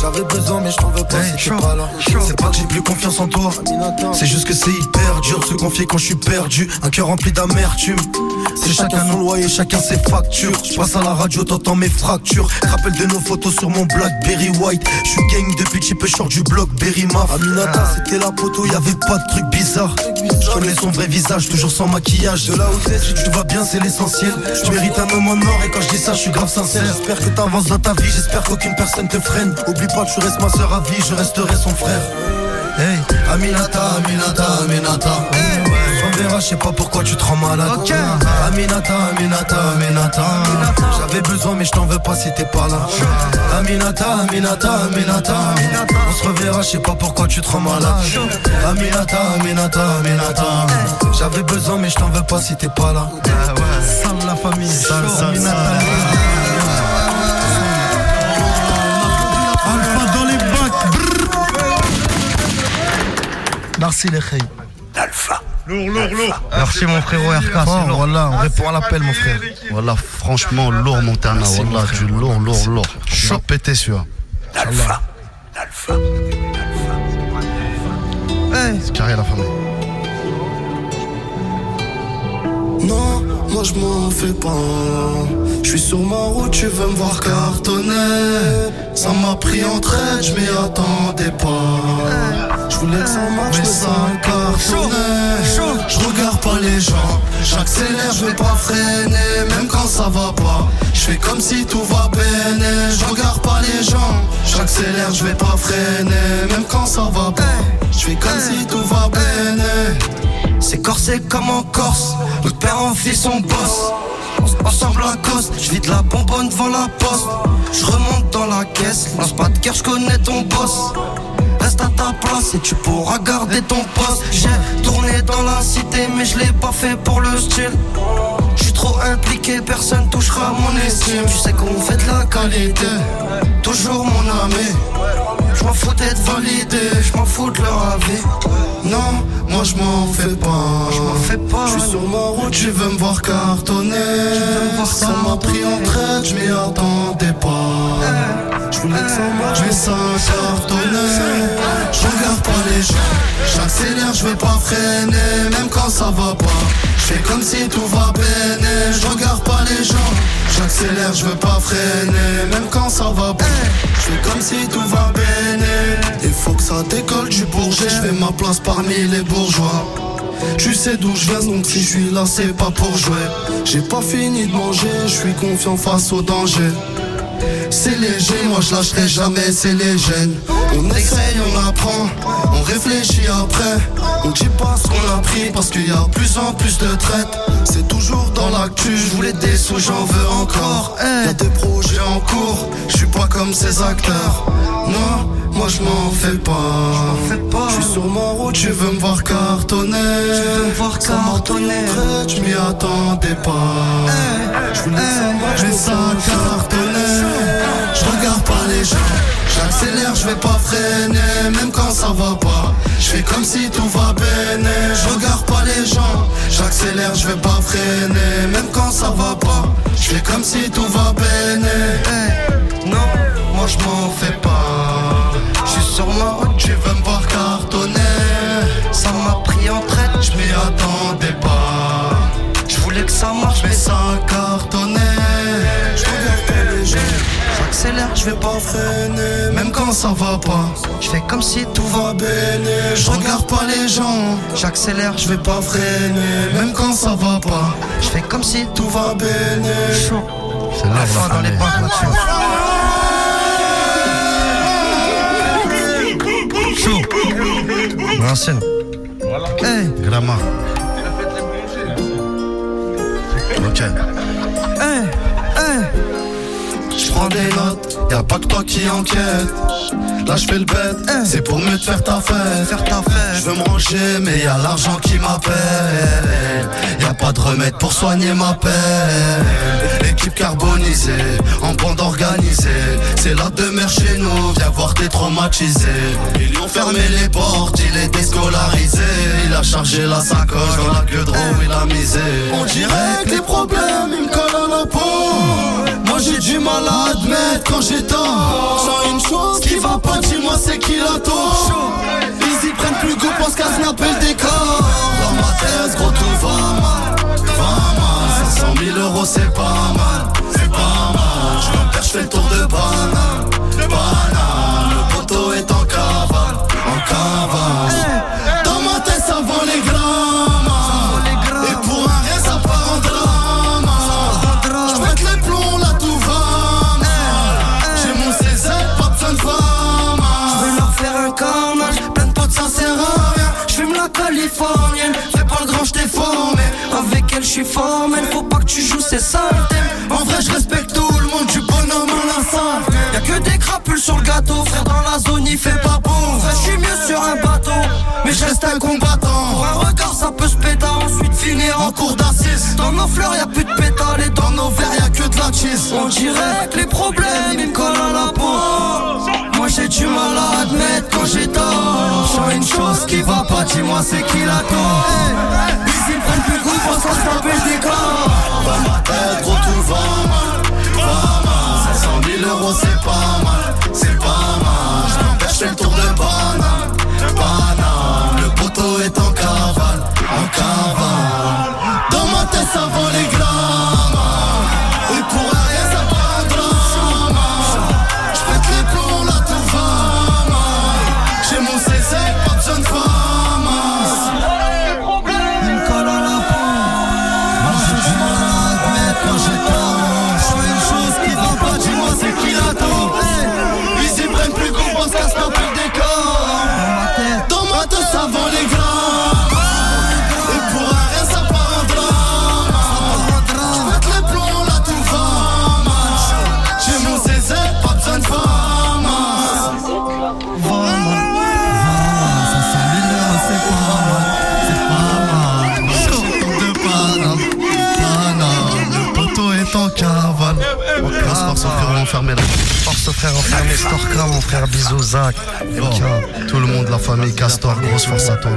J'avais besoin, mais je t'en veux pas si t'es pas là. C'est pas que j'ai plus confiance en toi. C'est juste que c'est hyper dur de se confier quand je suis perdu. Un cœur rempli d'amertume. C'est chacun son loyer, chacun ses factures. Je passe à la radio, t'entends mes fractures. Rappel de nos photos sur mon Blackberry White. Je suis gang depuis que peu short du bloc Berry Maf. Aminata, c'était la poteau, y avait pas de truc bizarre. Je connais son vrai visage, toujours sans maquillage. De là où t'es, si tu vas bien, c'est l'essentiel. Tu mérites un homme en or et quand je dis ça, je suis grave sincère. J'espère que t'avances dans ta vie, j'espère qu'aucune personne te freine. Oublie pas, tu restes ma soeur à vie, je resterai son frère. Hey, Aminata, Aminata, Aminata. On verra, je sais pas pourquoi tu te rends malade. Aminata, Aminata, Aminata. J'avais besoin, mais je t'en veux pas si t'es pas là. Aminata, Aminata, Aminata. On se reverra, je sais pas pourquoi tu te rends malade. Aminata, Aminata, Aminata. J'avais besoin, mais je t'en veux pas si t'es pas là. Sale la famille. Sale, sale, Aminata. sale. Alpha dans les bacs. Merci les khayes. Lourd, lourd, lourd. Merci mon frérot RK. lourd. voilà, on répond à l'appel, mon frère. Voilà, franchement, lourd, Montana. Voilà, du lourd, lourd, lourd. Tu vas péter celui-là. C'est carré la famille. Non, moi je m'en fais pas. Je suis sur ma route, tu veux me voir cartonner. Ça m'a pris en traite, je m'y attendais pas. Je voulais que ça marche, mais ça cartonner. Je regarde pas les gens, j'accélère, je vais pas freiner, même quand ça va pas. Je fais comme si tout va bien. Je regarde pas les gens, j'accélère, je vais pas freiner, même quand ça va pas. Je fais comme si tout va bien. C'est corsé comme en Corse, notre père en fils son boss. En- Ensemble à cause, je vide la bonbonne devant la poste. Je remonte dans la caisse, lance pas de cœur, je connais ton boss. Reste à ta place et tu pourras garder ton poste. J'ai tourné dans la cité, mais je l'ai pas fait pour le style. Je suis trop impliqué, personne touchera mon estime. Tu sais qu'on fait de la qualité, toujours mon ami. Je m'en fous d'être validé, je m'en fous de leur avis. Non, moi je m'en fais pas. Je m'en fais pas. Je suis sur ma route, tu veux me voir cartonner. Ça m'a pris en traite, je m'y attendais pas. Je voulais que ça marche, mais ça cartonnait. Je regarde pas les gens, j'accélère, je vais pas freiner, même quand ça va pas. Je fais comme si tout va bien, je regarde. J'accélère, je veux pas freiner, même quand ça va pas. Je fais comme si tout va bien. Il faut que ça décolle du bourget, je fais ma place parmi les bourgeois. Tu sais d'où je viens donc si je suis là c'est pas pour jouer J'ai pas fini de manger, je suis confiant face au danger c'est léger, moi je lâcherai jamais, c'est les gènes. On essaye, on apprend, on réfléchit après. On dit pas ce qu'on a pris parce qu'il y a plus en plus de traites. C'est toujours dans l'actu, je voulais des sous, j'en veux encore. Y'a des projets en cours, je suis pas comme ces acteurs. Non, moi je m'en fais pas. Je suis sur ma route, tu veux me voir cartonner. voir Ça m'a cartonner. donné je m'y attendais pas. Je voulais ça cartonner. Je regarde pas les gens. J'accélère, je vais pas freiner, même quand ça va pas. Je fais comme si tout va bien. Je regarde pas les gens. J'accélère, je vais pas freiner, même quand ça va pas. Je fais comme si tout va bien. non, moi je m'en fais pas. Je suis sur ma route, tu veux me voir cartonner. Ça m'a pris en traite, je m'y attendais pas. Je voulais que ça marche, mais ça cartonnait. J'accélère, je vais pas freiner, même quand ça va pas. Je fais comme si tout va bien. Je regarde pas les gens. J'accélère, je vais pas freiner, même quand ça va pas. Je fais comme si tout va bien. Chaud. C'est là, La fin dans les bacs là-dessus. Chaud. L'ancienne. Hey, Grammar. Ok. hey, hey. Prends des notes, y'a pas que toi qui enquête. Là je fais le bête, c'est pour mieux te faire ta fête. Faire ta fête. Je veux me ranger, mais y'a l'argent qui m'appelle. Y'a pas de remède pour soigner ma peine. Équipe carbonisée, en bande organisée. C'est la demeure chez nous, viens voir t'es traumatisé. Ils lui ont fermé les portes, il est déscolarisé. Il a chargé la sacoche dans la queue de roue, il a misé. On dirait que les problèmes, ils me collent à la peau. Moi j'ai du mal à admettre quand j'ai tort Sans une chose qui va pas, dis-moi c'est qui la tort. Ils y prennent plus goût, pense qu'à snapper le décor. Dans ma tête, gros tout va mal. Va mal, 500 000 euros c'est pas mal. C'est pas mal, je perds, je fais le tour de banane. Banane, le poteau est en Je suis formel, faut pas que tu joues, c'est ça le thème. En vrai je respecte tout le monde, du bonhomme à la Y'a que des crapules sur le gâteau, frère dans la zone il fait pas bon. Frère, je suis mieux sur un bateau, mais je reste un combattant. Pour un regard, ça peut se péter, ensuite finir en cours d'assises, Dans nos fleurs, y'a plus de pétales et dans nos verres y'a que de la cheese. On dirait que les problèmes ils me collent à la peau. Moi j'ai du mal à admettre quand j'ai tort. J'ai une chose qui va pas, dis-moi c'est qui la tort Ils prennent plus goût, faut s'en taper le décor Dans ma tête, gros tout va mal Va mal, 500 000 euros c'est pas mal C'est pas mal, je fais le tour de banane Banane, le poteau est en cavale En cavale Dans ma tête ça vend les grammes frère enfermé, Storkram, mon frère, bisous, Zach. Bon, tout le monde, la famille Castor, grosse force à toi.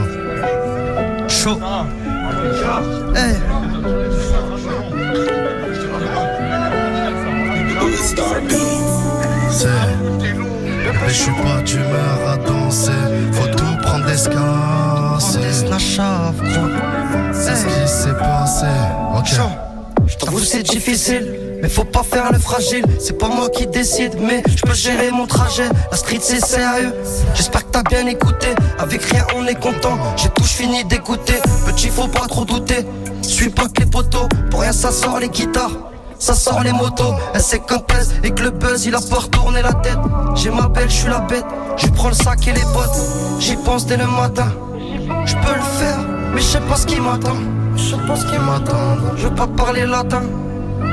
Chaud. Hey. C'est Mais je suis pas d'humeur à danser Faut tout prendre d'escasse La chave, gros. C'est ce qui s'est passé Ok J'avoue c'est difficile Mais faut pas faire le fragile, c'est pas moi qui décide, mais je peux gérer mon trajet. La street c'est sérieux, j'espère que t'as bien écouté. Avec rien on est content, j'ai tout fini d'écouter. Petit faut pas trop douter, suis pas que les poteaux, pour rien ça sort les guitares. Ça sort les motos, elle sait qu'un pèse et que le buzz il a pas retourné la tête. J'ai ma belle, je suis la bête, je prends le sac et les bottes, j'y pense dès le matin. Je peux le faire, mais je sais pas ce qui m'attend. Je sais pas ce qui m'attend, je veux pas parler latin.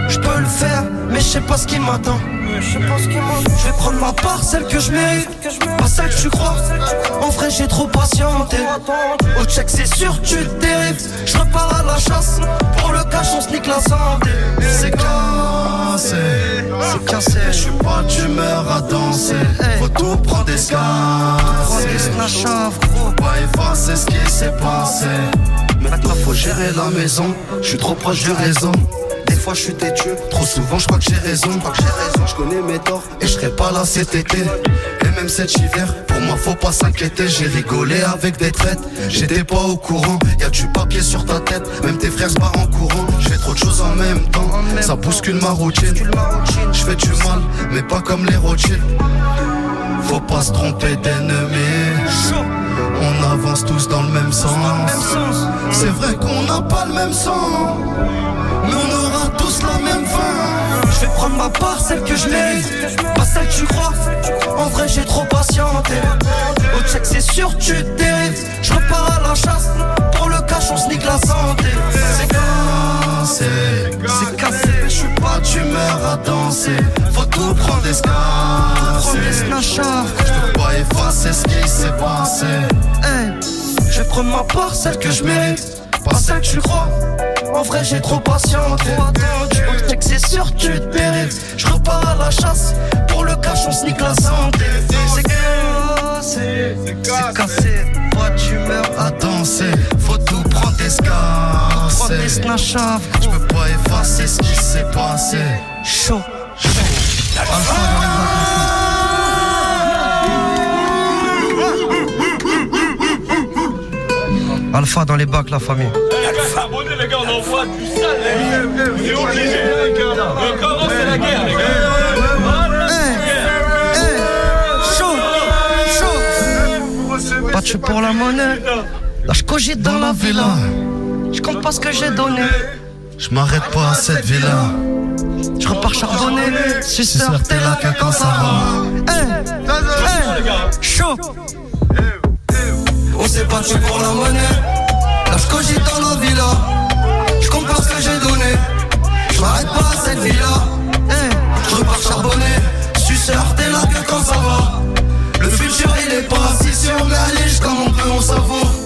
Je peux le faire, mais je sais pas ce qui m'attend. Je vais prendre ma part, celle que je mérite, pas celle que tu crois. En vrai, j'ai trop patienté. Au check, c'est sûr, tu dérives. Je repars à la chasse. Pour le cash, on se nique la santé. C'est cassé, c'est cassé. Je suis pas d'humeur à danser. Faut tout prendre des scars. Faut pas effacer ce qui s'est passé. Maintenant, faut gérer la maison. Je suis trop proche du réseau. Des fois je suis têtu, trop souvent je crois que j'ai raison. Je connais mes torts et je serai pas là cet été. Et même cet hiver, pour moi faut pas s'inquiéter. J'ai rigolé avec des traites, j'étais pas au courant. Y'a du papier sur ta tête, même tes frères se barrent en courant. Je fais trop de choses en même temps, ça bouscule ma routine. Je fais du mal, mais pas comme les Rothschild. Faut pas se tromper d'ennemis. Avance tous dans le même sens. C'est vrai qu'on n'a pas le même sang. Mais on aura tous la même fin. Je vais prendre ma part, celle que je mérite. Pas celle que tu crois. En vrai, j'ai trop patienté. Au check, c'est sûr, tu dérives. Je repars à la chasse. Pour le cash, on se nique la santé. C'est cassé, c'est cassé. Je suis pas d'humeur à danser. Faut tout prendre des scars. Je peux pas effacer ce qui s'est passé. Ma part, celle que je mérite. Pas celle que tu crois. En vrai, j'ai trop patienté. Au check, c'est sûr, tu te périves. Je repars à la chasse. Pour le cash, on se nique la santé. C'est cassé, c'est cassé. Pas d'humeur à danser. Faut tout prendre des scars. Je peux pas effacer ce qui s'est passé. Chaud, Alpha dans les bacs, la famille. Abonnez les gars, on envoie du sale les gars. C'est obligé. On commence la guerre les gars. chaud, chaud. Pas de pour la monnaie. Là, je cogite dans la villa. Je compte pas ce que j'ai donné. Je m'arrête pas à cette villa. Je repars charbonner. Suceur, t'es là que quand ça va. Hey, hey, chaud. S'est battu pour la monnaie. Là, je cogite dans la villa. Je compte pas ce que j'ai donné. Je m'arrête pas à cette villa. Hey, je repars charbonner. Suceur, t'es là que quand ça va. Le futur, il est pas si sûr, mais allez, comme on peut, on savoure.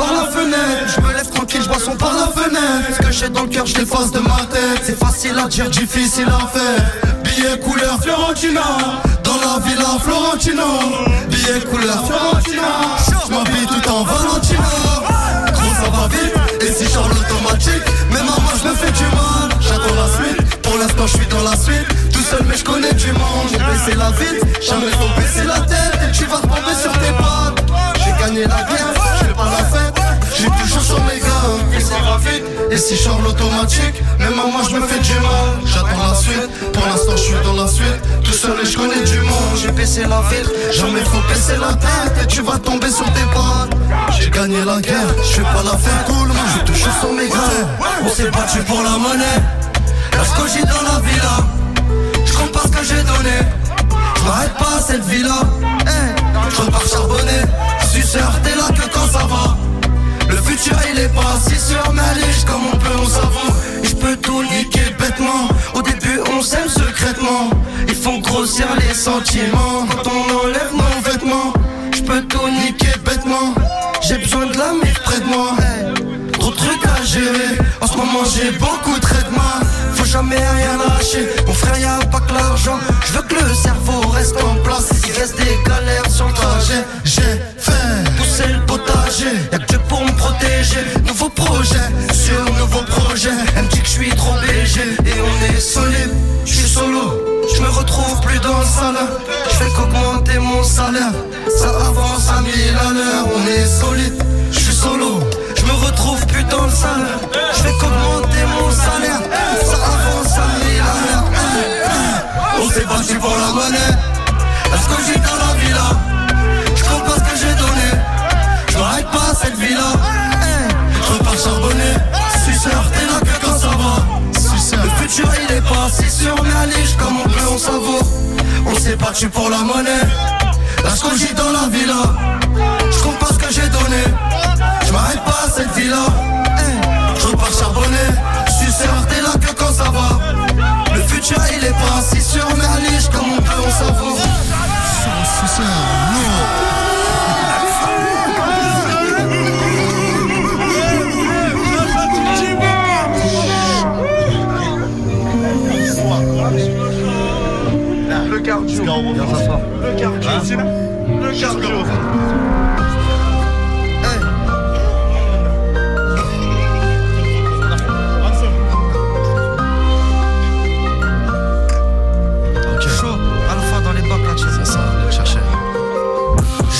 Par la fenêtre, je me lève tranquille, je bois son par la fenêtre. Ce que j'ai dans le cœur, je l'efface de ma tête. C'est facile à dire, difficile à faire. Billet couleur Fiorentina, dans la villa Florentino. Billet couleur Fiorentina, je m'habille tout en Valentino. Gros, ça va vite, et si Charles automatique, mais maman, je me fais du mal. J'attends la suite, pour l'instant, je suis dans la suite. Tout seul, mais je connais du monde. J'ai baissé la vie, jamais faut baisser la tête. Et tu vas tomber sur tes pattes. J'ai gagné la guerre, Et si je sors l'automatique, même maman je me fais du mal. J'attends la suite, pour l'instant je suis dans la suite. Tout seul et je connais du monde. J'ai baissé la vitre, jamais faut baisser la tête. Et tu vas tomber sur tes pattes. J'ai gagné la guerre, je fais pas la fête cool, moi je toujours sur mes gars. On s'est battu pour la monnaie. Je cogite dans la villa. Je compte pas ce que j'ai donné. Je pas à cette villa. Hey, je repars charbonner. Suceur, t'es là que quand ça va. Futur il est pas si sûr mais allez comme on peut on s'avoue je peux tout niquer bêtement. Au début on s'aime secrètement. Ils font grossir les sentiments. Quand on enlève nos vêtements Je peux tout niquer bêtement. J'ai besoin de la près de moi. Trop de trucs à gérer. En ce moment j'ai beaucoup de traitements. Faut jamais rien lâcher. Mon frère y'a pas que l'argent. Je veux que le cerveau reste en place. Il reste des galères sur le trajet J'ai pousser le potager. Y'a que Dieu pour me protéger. Nouveau projet sur nouveau projet. Elle me dit que je suis trop léger. Et on est solide Je suis solo. Je me retrouve plus dans le salaire Je fais qu'augmenter mon salaire. Ça avance à mille à l'heure. On est solide Je suis solo. Je me retrouve plus dans le salaire Je fais qu'augmenter mon salaire. Ça avance à mille à battu pour la monnaie. Est-ce que j'ai dans la villa Battu pour la monnaie. Je j'ai dans la villa. Je compte pas ce que j'ai donné. Je m'arrête pas à cette villa. Cardio. Le cardio, c'est là. Le cardio.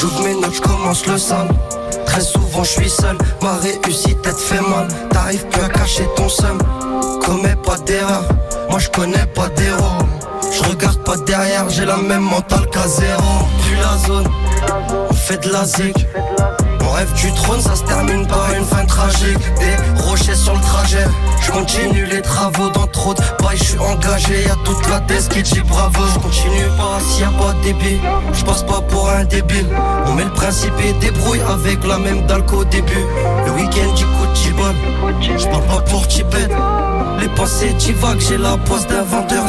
J'ouvre mes notes, je commence le sale. Très souvent je suis seul, ma réussite elle te fait mal. T'arrives plus à cacher ton seum. Commets pas d'erreur, moi je connais pas d'héros. Je regarde pas derrière, j'ai la même mentale qu'à zéro. Puis la zone, on fait de la zig. Mon rêve du trône, ça se termine par une fin tragique. Des rochers sur le trajet, je continue les travaux dans trop de bails, je suis engagé. Y'a toute la tête qui dit bravo. Je continue pas s'il y a pas de débit. Je passe pas pour un débile. On met le principe et débrouille avec la même dalle qu'au début. Le week-end, du coup, t'y Je parle pas pour Tibet. Les pensées divagues, j'ai la poisse d'un vendeur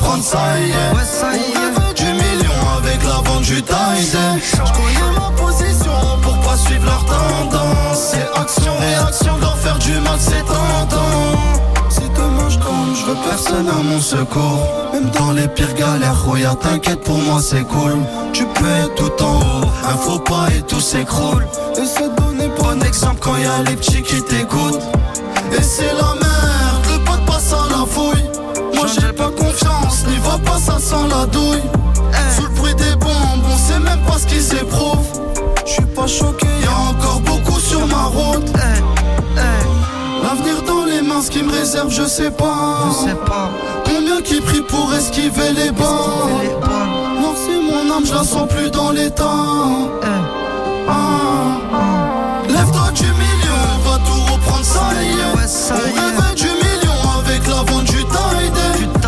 va tout reprendre, ça y est. On du million avec la vente du tide. Je ma position pour pas suivre leur tendance. C'est action, réaction, de leur faire du mal, c'est tentant. Si demain je tombe, je veux personne à mon secours. Même dans les pires galères, Roya, t'inquiète pour moi c'est cool. Tu peux être tout en haut, un faux pas et tout s'écroule. Et se donner bon exemple quand y a les petits qui t'écoutent. Et c'est la merde, confiance, n'y va pas, ça sent la douille. Sous le bruit des bombes, on sait même pas ce qui s'éprouve. Je suis pas choqué, y a encore beaucoup sur ma route. L'avenir dans les mains, ce qui me réserve, je sais pas. Je sais pas. Combien qui prie pour esquiver les balles Non, c'est mon âme, je la sens plus dans l'état. Ah. Lève-toi du milieu, on va tout reprendre, ça y est. on rêvait du million avec la vente du tide.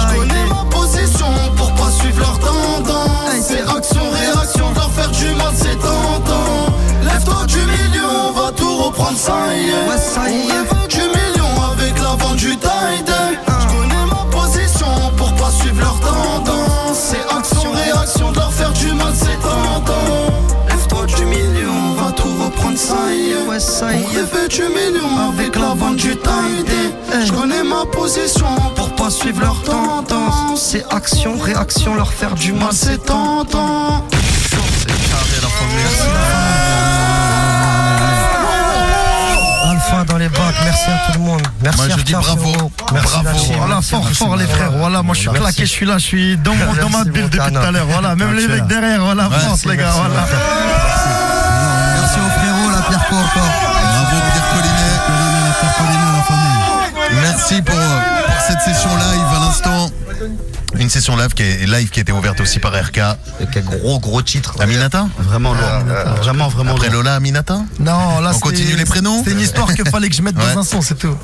Du mal, c'est tentant. Lève-toi du milieu, on va tout reprendre, ça y est. On rêvait du million avec la vente du tide. Je connais ma position pour pas suivre leur tendance. C'est action, réaction, de leur faire du mal, c'est tentant. Lève-toi du milieu, on va tout reprendre, ça y est. On rêvait du million avec la vente du tide. Je connais ma position pour pas suivre leur tendance. C'est action, réaction, leur faire du mal, c'est tentant. Alpha dans les bacs, merci à tout le monde. Merci Moi, je Arca, dis bravo. Merci Bravo. Voilà, Merci, fort, merci, fort, les merci. frères. Voilà, moi, je suis Merci. claqué, je suis là, je suis dans, mon- dans ma Merci, bulle depuis tout à l'heure. Voilà, même les mecs derrière, voilà, Ouais, France, les gars, merci, voilà. Merci aux frérots, la Pierre Co encore. Bravo Pierre Collinet. La Pierre Collinet, la famille. Merci pour, pour cette session live à l'instant. Une session live qui, est, live qui a été ouverte aussi par RK. Quel gros gros titre. Aminata Vraiment lourd. Vraiment, vraiment Après lourd. Lola, Aminata Non, là, On continue les prénoms C'est une histoire qu'il fallait que je mette Ouais. dans un son, c'est tout.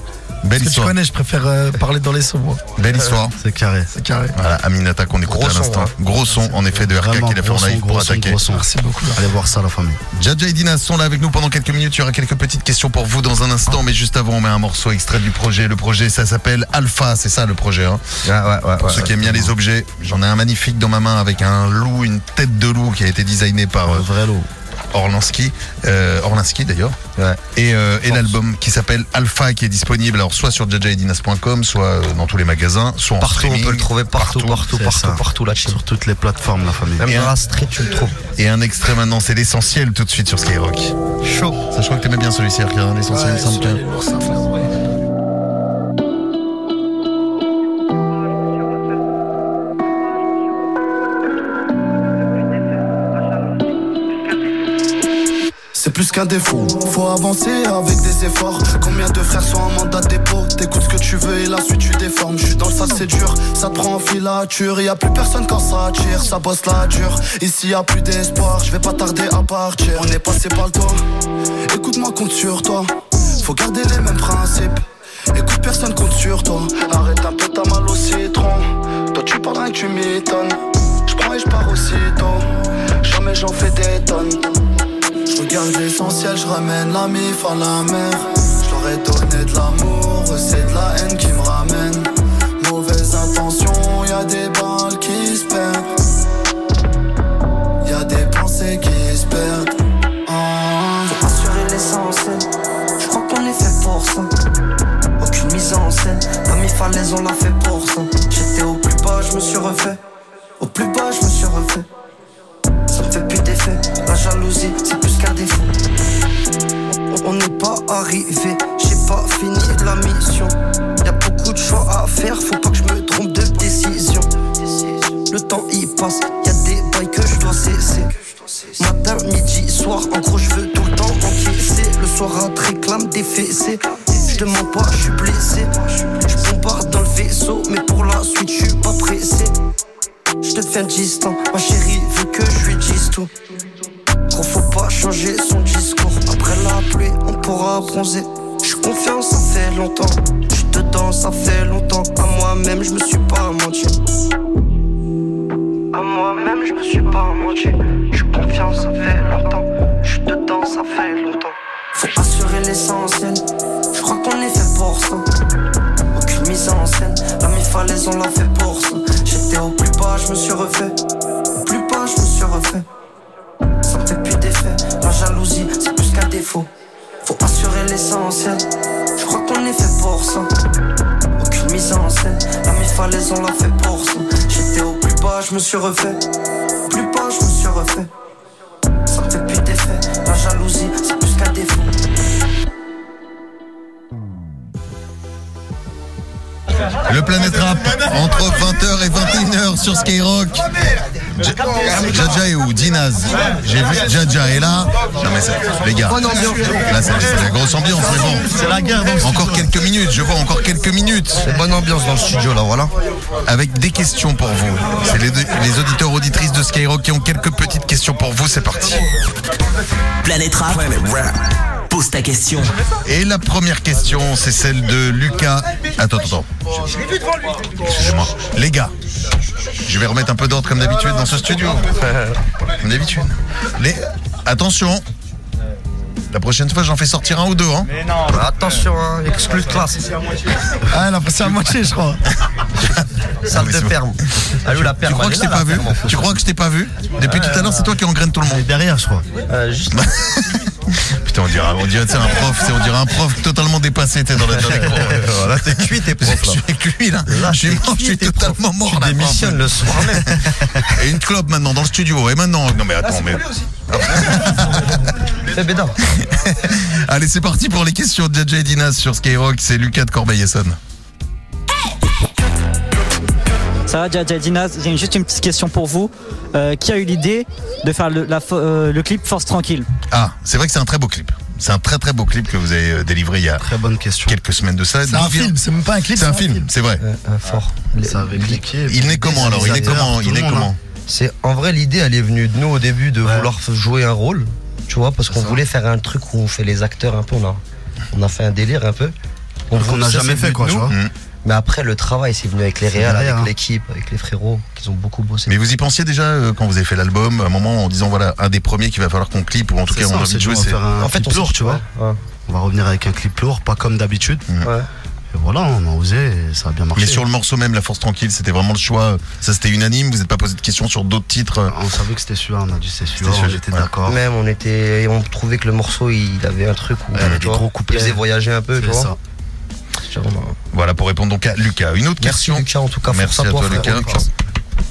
Belle que tu histoire. connais, je préfère euh, parler dans les sons, moi. Belle histoire. C'est carré. C'est carré. Voilà, Aminata qu'on écoute Gros à son, l'instant. hein. Gros son, en effet, de RK Vraiment, qu'il a fait en live pour gros son, attaquer. gros son. Merci beaucoup. Allez voir ça, la famille. Jaja et Dinas sont là avec nous pendant quelques minutes. Il y aura quelques petites questions pour vous dans un instant. Mais juste avant, on met un morceau extrait du projet. Le projet, ça s'appelle Alpha. C'est ça le projet. Hein. Ouais, ouais, ouais, Pour ouais, ceux qui aiment bien les objets, j'en ai un magnifique dans ma main avec un loup, une tête de loup qui a été designé par euh, Vrai lot. Orlansky, euh, Orlansky d'ailleurs. Ouais. Et, euh, et l'album qui s'appelle Alpha qui est disponible alors soit sur jajaedinas.com, soit euh, dans tous les magasins, soit en Partout, on peut le trouver partout, partout, partout, ça. partout là-dessus. Sur toutes les plateformes, la famille. Même Et dans un- street, tu le trouves. Et un extrait maintenant, c'est l'essentiel tout de suite sur Skyrock. Chaud. Ça, je crois que t'aimais bien celui-ci, hein, l'essentiel, il me semble plus qu'un défaut. Faut avancer avec des efforts. Combien de frères sont en mandat de dépôt? T'écoutes ce que tu veux et la suite tu déformes. Je suis dans le sale, c'est dur. Ça te prend en filature. Y a plus personne quand ça tire. Ça bosse la dure. Ici y a plus d'espoir. Je vais pas tarder à partir. On est passé par le toit. Écoute-moi, compte sur toi. Faut garder les mêmes principes. Écoute, personne compte sur toi. Arrête un peu, t'as mal au citron. Toi, tu parles rien que tu m'étonnes. Je prends et je pars aussitôt. Jamais j'en fais des tonnes. Je regarde l'essentiel, je ramène la mif à la mer. Je leur ai donné de l'amour, c'est de la haine qui me ramène. Mauvaise intention, y a des balles qui se perdent. Y a des pensées qui se perdent. Ah. Faut assurer l'essentiel. Je crois qu'on est fait pour ça. Aucune mise en scène. Pas mis falaise, on l'a fait pour ça. J'étais au plus bas, je me suis refait. Au plus bas, je me suis refait. Ça me fait plus d'effet. La jalousie, c'est On- n'est pas arrivé, j'ai pas fini la mission. Y a beaucoup de choix à faire, faut pas que je me trompe de décision. Le temps y passe, y a des bails que je dois cesser. Matin, midi, soir, en gros, je veux tout le temps encaisser. Le soir, à te réclame des fessées. Je te mens pas, je suis blessé. Je bombarde dans le vaisseau, mais pour la suite, je suis pas pressé. Je deviens distant, ma chérie veut que je lui dise tout. Changer son discours. Après la pluie, on pourra bronzer. Je suis confiant, ça fait longtemps. Je suis dedans, ça fait longtemps. À moi-même, je me suis pas menti. À moi-même, je me suis pas menti. Je suis confiant, ça fait longtemps. Je suis dedans, ça fait longtemps. Faut assurer l'essentiel. Je crois qu'on est fait pour ça. Aucune mise en scène. La mi falaise, on l'a fait pour ça. J'étais au plus bas, je me suis refait. Au plus bas, je me suis refait. Je crois qu'on est fait pour ça. Aucune mise en scène. La mi falaise, on l'a fait pour ça. J'étais au plus bas, je me suis refait. Au plus bas, je me suis refait. Ça me fait plus d'effet. La jalousie, c'est plus qu'un défaut. Le Planète Rap entre 20h et 21h sur Skyrock. Jaja est où Dinaz. J'ai vu Jaja est là. Non mais c'est- les gars, là c'est la grosse ambiance, mais bon. C'est la guerre dans Encore quelques minutes, je vois encore quelques minutes. C'est bonne ambiance dans le studio là, voilà. Avec des questions pour vous. C'est les auditeurs auditrices de Skyrock qui ont quelques petites questions pour vous, c'est parti. Planète Rap. Ta question. Et la première question, c'est celle de Lucas. Attends, attends, attends. Excusez-moi. Les gars, je vais remettre un peu d'ordre comme d'habitude dans ce studio. Comme d'habitude. Les... Attention. La prochaine fois, j'en fais sortir un ou deux. Hein. Attention, hein, exclu de classe. Ah, elle a passé à moitié, je crois. Salle mais de c'est perme. Ah oui, la Tu perme. crois que je t'ai pas vu Tu crois que je t'ai pas vu Depuis tout à l'heure, c'est toi qui engraine tout le monde. Derrière, je crois. Euh, juste Putain, on dirait, on dirait, c'est un prof, c'est- on dirait un prof totalement dépassé, t'es dans la. Voilà, t'es cuit, t'es prof Je là. suis lui là. Là, je suis t'es mort, je cuit, suis t'es totalement mort Tu là. démissionnes le soir même. Et une clope maintenant dans le studio. Et maintenant, non mais attends, mais. Bédard. Allez, c'est parti pour les questions de et Dinas sur Skyrock. C'est Lucas de Corbeil-Essonne. Ça va, Jaja Dinaz J'ai juste une petite question pour vous. Euh, qui a eu l'idée de faire le, la euh, le clip Force Tranquille? Ah, c'est vrai que c'est un très beau clip. C'est un très très beau clip que vous avez euh, délivré il y a Très bonne question. quelques semaines de ça. C'est un film, c'est même pas un clip. C'est un film, c'est vrai. Fort. Ça avec l'équipe. Il naît comment alors? Il naît comment? Il naît comment? C'est en vrai l'idée elle est venue de nous au début de vouloir f- jouer un rôle, tu vois, parce qu'on voulait faire un truc où on fait les acteurs un peu, on a, on a fait un délire un peu. Qu'on voulait- n'a jamais fait, quoi, tu vois. Mm. Mais après le travail c'est venu avec les réals, derrière, avec hein. l'équipe, avec les frérots, qui ont beaucoup bossé. Mais vous y pensiez déjà euh, quand vous avez fait l'album, à un moment en disant voilà, un des premiers qu'il va falloir qu'on clip, ou en tout cas ça, on a on envie de jouer, on va c'est. faire un En fait clip on lourd, tu vois. Ouais, On va revenir avec un clip lourd, pas comme d'habitude. ouais. Et voilà, on a osé et ça a bien marché. Mais sur le morceau même, La Force Tranquille, c'était vraiment le choix. Ça c'était unanime, vous n'êtes pas posé de questions sur d'autres titres? On savait que c'était celui-là, on a dit c'est était ouais. d'accord. Même on était, on trouvait que le morceau il avait un truc où Ouais, il avait des gros couplets. il faisait voyager un peu, tu vois. ça. Voilà pour répondre donc à Lucas. Une autre Merci question. Lucas en tout cas, Merci à toi, Lucas.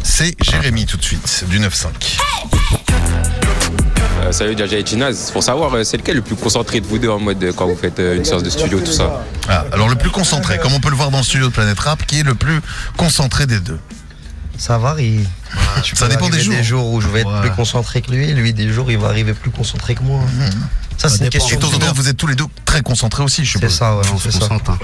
C'est Jérémy tout de suite, du 9-5. Euh, salut Jaja et Ginaz. Pour savoir, euh, c'est lequel le plus concentré de vous deux en mode euh, quand vous faites euh, une séance de studio, tout ça Ah, alors le plus concentré, comme on peut le voir dans le studio de Planète Rap, qui est le plus concentré des deux Ça varie. Ça dépend des jours. Des jours où je vais être Ouais. plus concentré que lui, lui des jours il va arriver plus concentré que moi. Ça c'est une Et question de temps en temps, d'humeur. vous êtes tous les deux très concentrés aussi, je suppose. C'est ça, ouais, on c'est se ça. concentre. hein.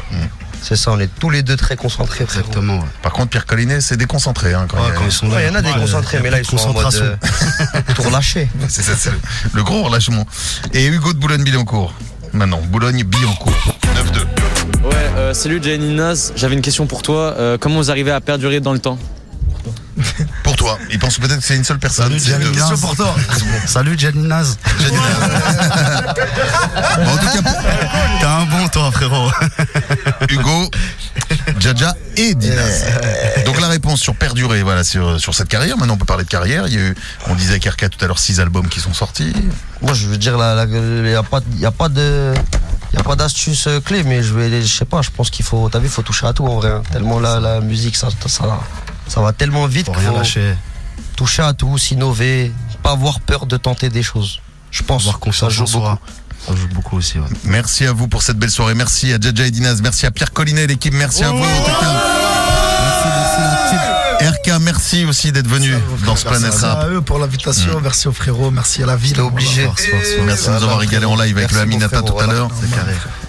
C'est ça, on est tous les deux très concentrés. Exactement, ouais. Par contre, Pierre Collinet, c'est déconcentré. Hein, quand, Ouais, il y a- quand ils sont là. Ouais, il y en a des concentrés, il y a mais là ils sont en mode concentration. euh, tout relâché. C'est ça, c'est le, gros relâchement. Et Hugo de Boulogne-Billancourt. Maintenant, Boulogne-Billancourt. 9-2. Ouais, euh, salut Jenny Naz, j'avais une question pour toi. Euh, comment vous arrivez à perdurer dans le temps? Toi. Il pense peut-être que c'est une seule personne. Salut, c'est. Naz. Salut Gianni Naz. Bon, en tout cas, T'es un bon toi frérot. Hugo, Jaja et Dinas. Donc la réponse sur perdurer, voilà, sur, sur cette carrière. Maintenant, on peut parler de carrière. Il y a eu, on disait avec RK tout à l'heure, six albums qui sont sortis. Moi je veux dire, il n'y a pas, y a pas de. Y a pas d'astuce euh, clé, mais je vais, je sais pas, je pense qu'il faut, t'as vu, faut toucher à tout en vrai. hein. Tellement la, la musique, ça, ça, ça va tellement vite. Faut qu'il rien faut lâcher. Toucher à tout, s'innover, pas avoir peur de tenter des choses. Je pense Avoir que ça joue en soi. beaucoup. Ça joue beaucoup aussi. Ouais. Merci à vous pour cette belle soirée. Merci à Jaja et Dinaz. Merci à Pierre Collinet, l'équipe. Merci à vous. en tout cas. RK, merci aussi d'être venu dans ce Planète Merci à Rap. eux pour l'invitation, merci aux frérots, merci à la ville. T'es obligé. Merci de nous avoir régalé en live avec le Aminata tout à l'heure.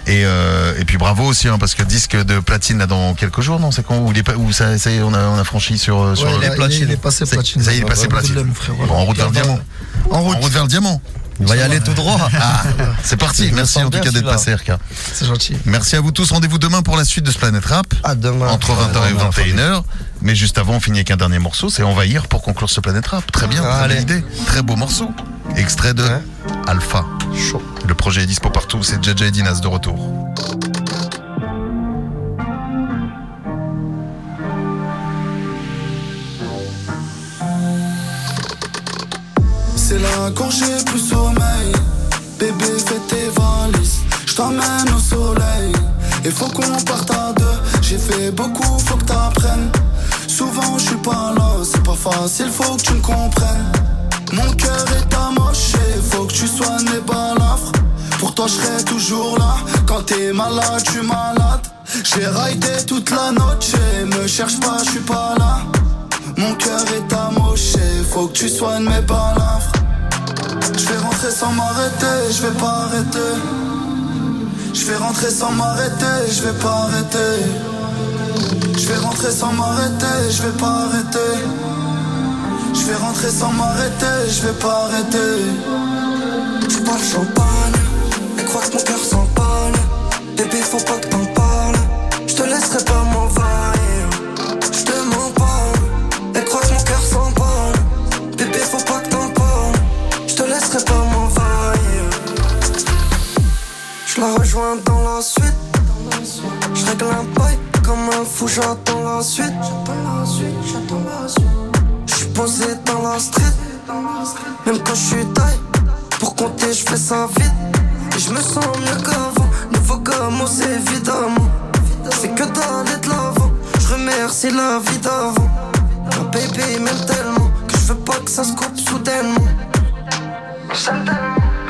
Et, euh, et puis bravo aussi, hein, parce que disque de platine là dans quelques jours, non C'est quand Ou, il ça, ça y est, on a, on a franchi sur, sur Ouais, le- il, il est- platines. il est passé platine. Ça y est, il est passé platine. En route vers le diamant. En route vers le diamant. Il va y aller tout droit. Ah, c'est parti. Merci en tout cas d'être passé, RK. C'est gentil. Merci à vous tous. Rendez-vous demain pour la suite de ce Planète Rap. À demain. Entre 20h et 21h. Mais juste avant, on finit avec un dernier morceau. C'est Envahir pour conclure ce Planète Rap. Très bien, très Allez. belle idée. Très beau morceau. Extrait de Ouais. Alpha. Chaud. Le projet est dispo partout. C'est et Dinas de retour. C'est là quand j'ai plus sommeil. Bébé, fais tes valises. Je t'emmène au soleil. Et faut qu'on parte à deux. J'ai fait beaucoup, faut que t'apprennes. Souvent, je suis pas là. C'est pas facile, faut que tu me comprennes. Mon cœur est amoché. Faut que tu soignes les balafres. Pour toi, je serai toujours là. Quand t'es malade, tu malade. J'ai raidé toute la noche. Me cherche pas, je suis pas là. Mon cœur est amoché, faut que tu soignes mes balafres. Je vais rentrer sans m'arrêter, je vais pas arrêter. Je vais rentrer sans m'arrêter, je vais pas arrêter. Je vais rentrer sans m'arrêter, je vais pas arrêter. Je vais rentrer sans m'arrêter, je vais pas arrêter. Je parle champagne, elle croit que mon cœur s'emballe. Bébé, faut pas que t'en parles. Je te laisserai pas dans la suite. Je règle un bail comme un fou, j'attends la suite. Je suis posé dans la street. Même quand je suis taille, pour compter, je fais ça vite. Et je me sens mieux qu'avant. Nouveau c'est évidemment. C'est que d'aller de l'avant. Je remercie la vie d'avant. Ma baby m'aime tellement que je veux pas que ça se coupe soudainement. Tellement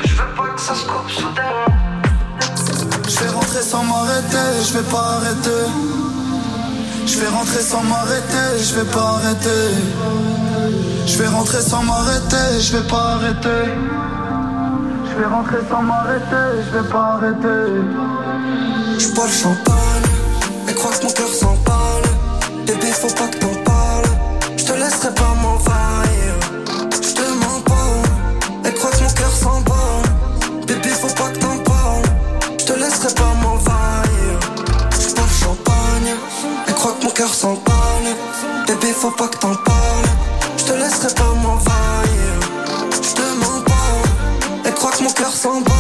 que je veux pas que ça se coupe soudainement. Je vais rentrer sans m'arrêter, je vais pas arrêter. Je vais rentrer sans m'arrêter, je vais pas arrêter. Je vais rentrer sans m'arrêter, je vais pas arrêter. Je vais rentrer sans m'arrêter, je vais pas arrêter. Je bois le champagne, elle croit que mon cœur s'emballe. Bébé, faut pas que faut pas que t'en parles. Je te laisserai pas m'envahir. Je te mens pas, elle croit que mon cœur s'emballe.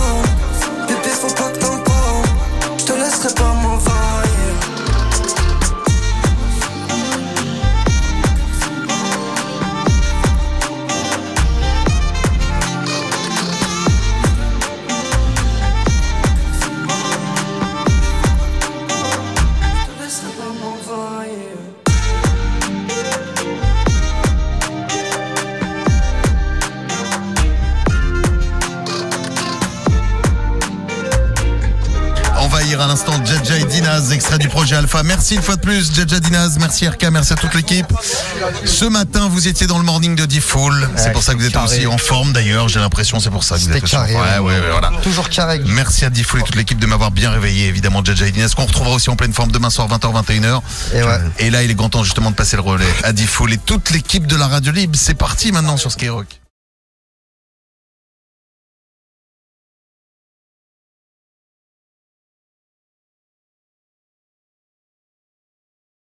Projet Alpha. Merci une fois de plus, Jaja Dinaz, merci RK, merci à toute l'équipe. Ce matin, vous étiez dans le morning de D-Fool. C'est pour ça que vous êtes carré. aussi en forme d'ailleurs, j'ai l'impression, c'est pour ça que vous êtes carré. Ouais, ouais, ouais, voilà. Toujours carré. Merci à D-Fool et toute l'équipe de m'avoir bien réveillé, évidemment, Jaja Dinaz, qu'on retrouvera aussi en pleine forme demain soir, 20h, 21h. Et ouais. Et là, il est grand temps justement de passer le relais à D-Fool et toute l'équipe de la radio libre. C'est parti maintenant sur Skyrock.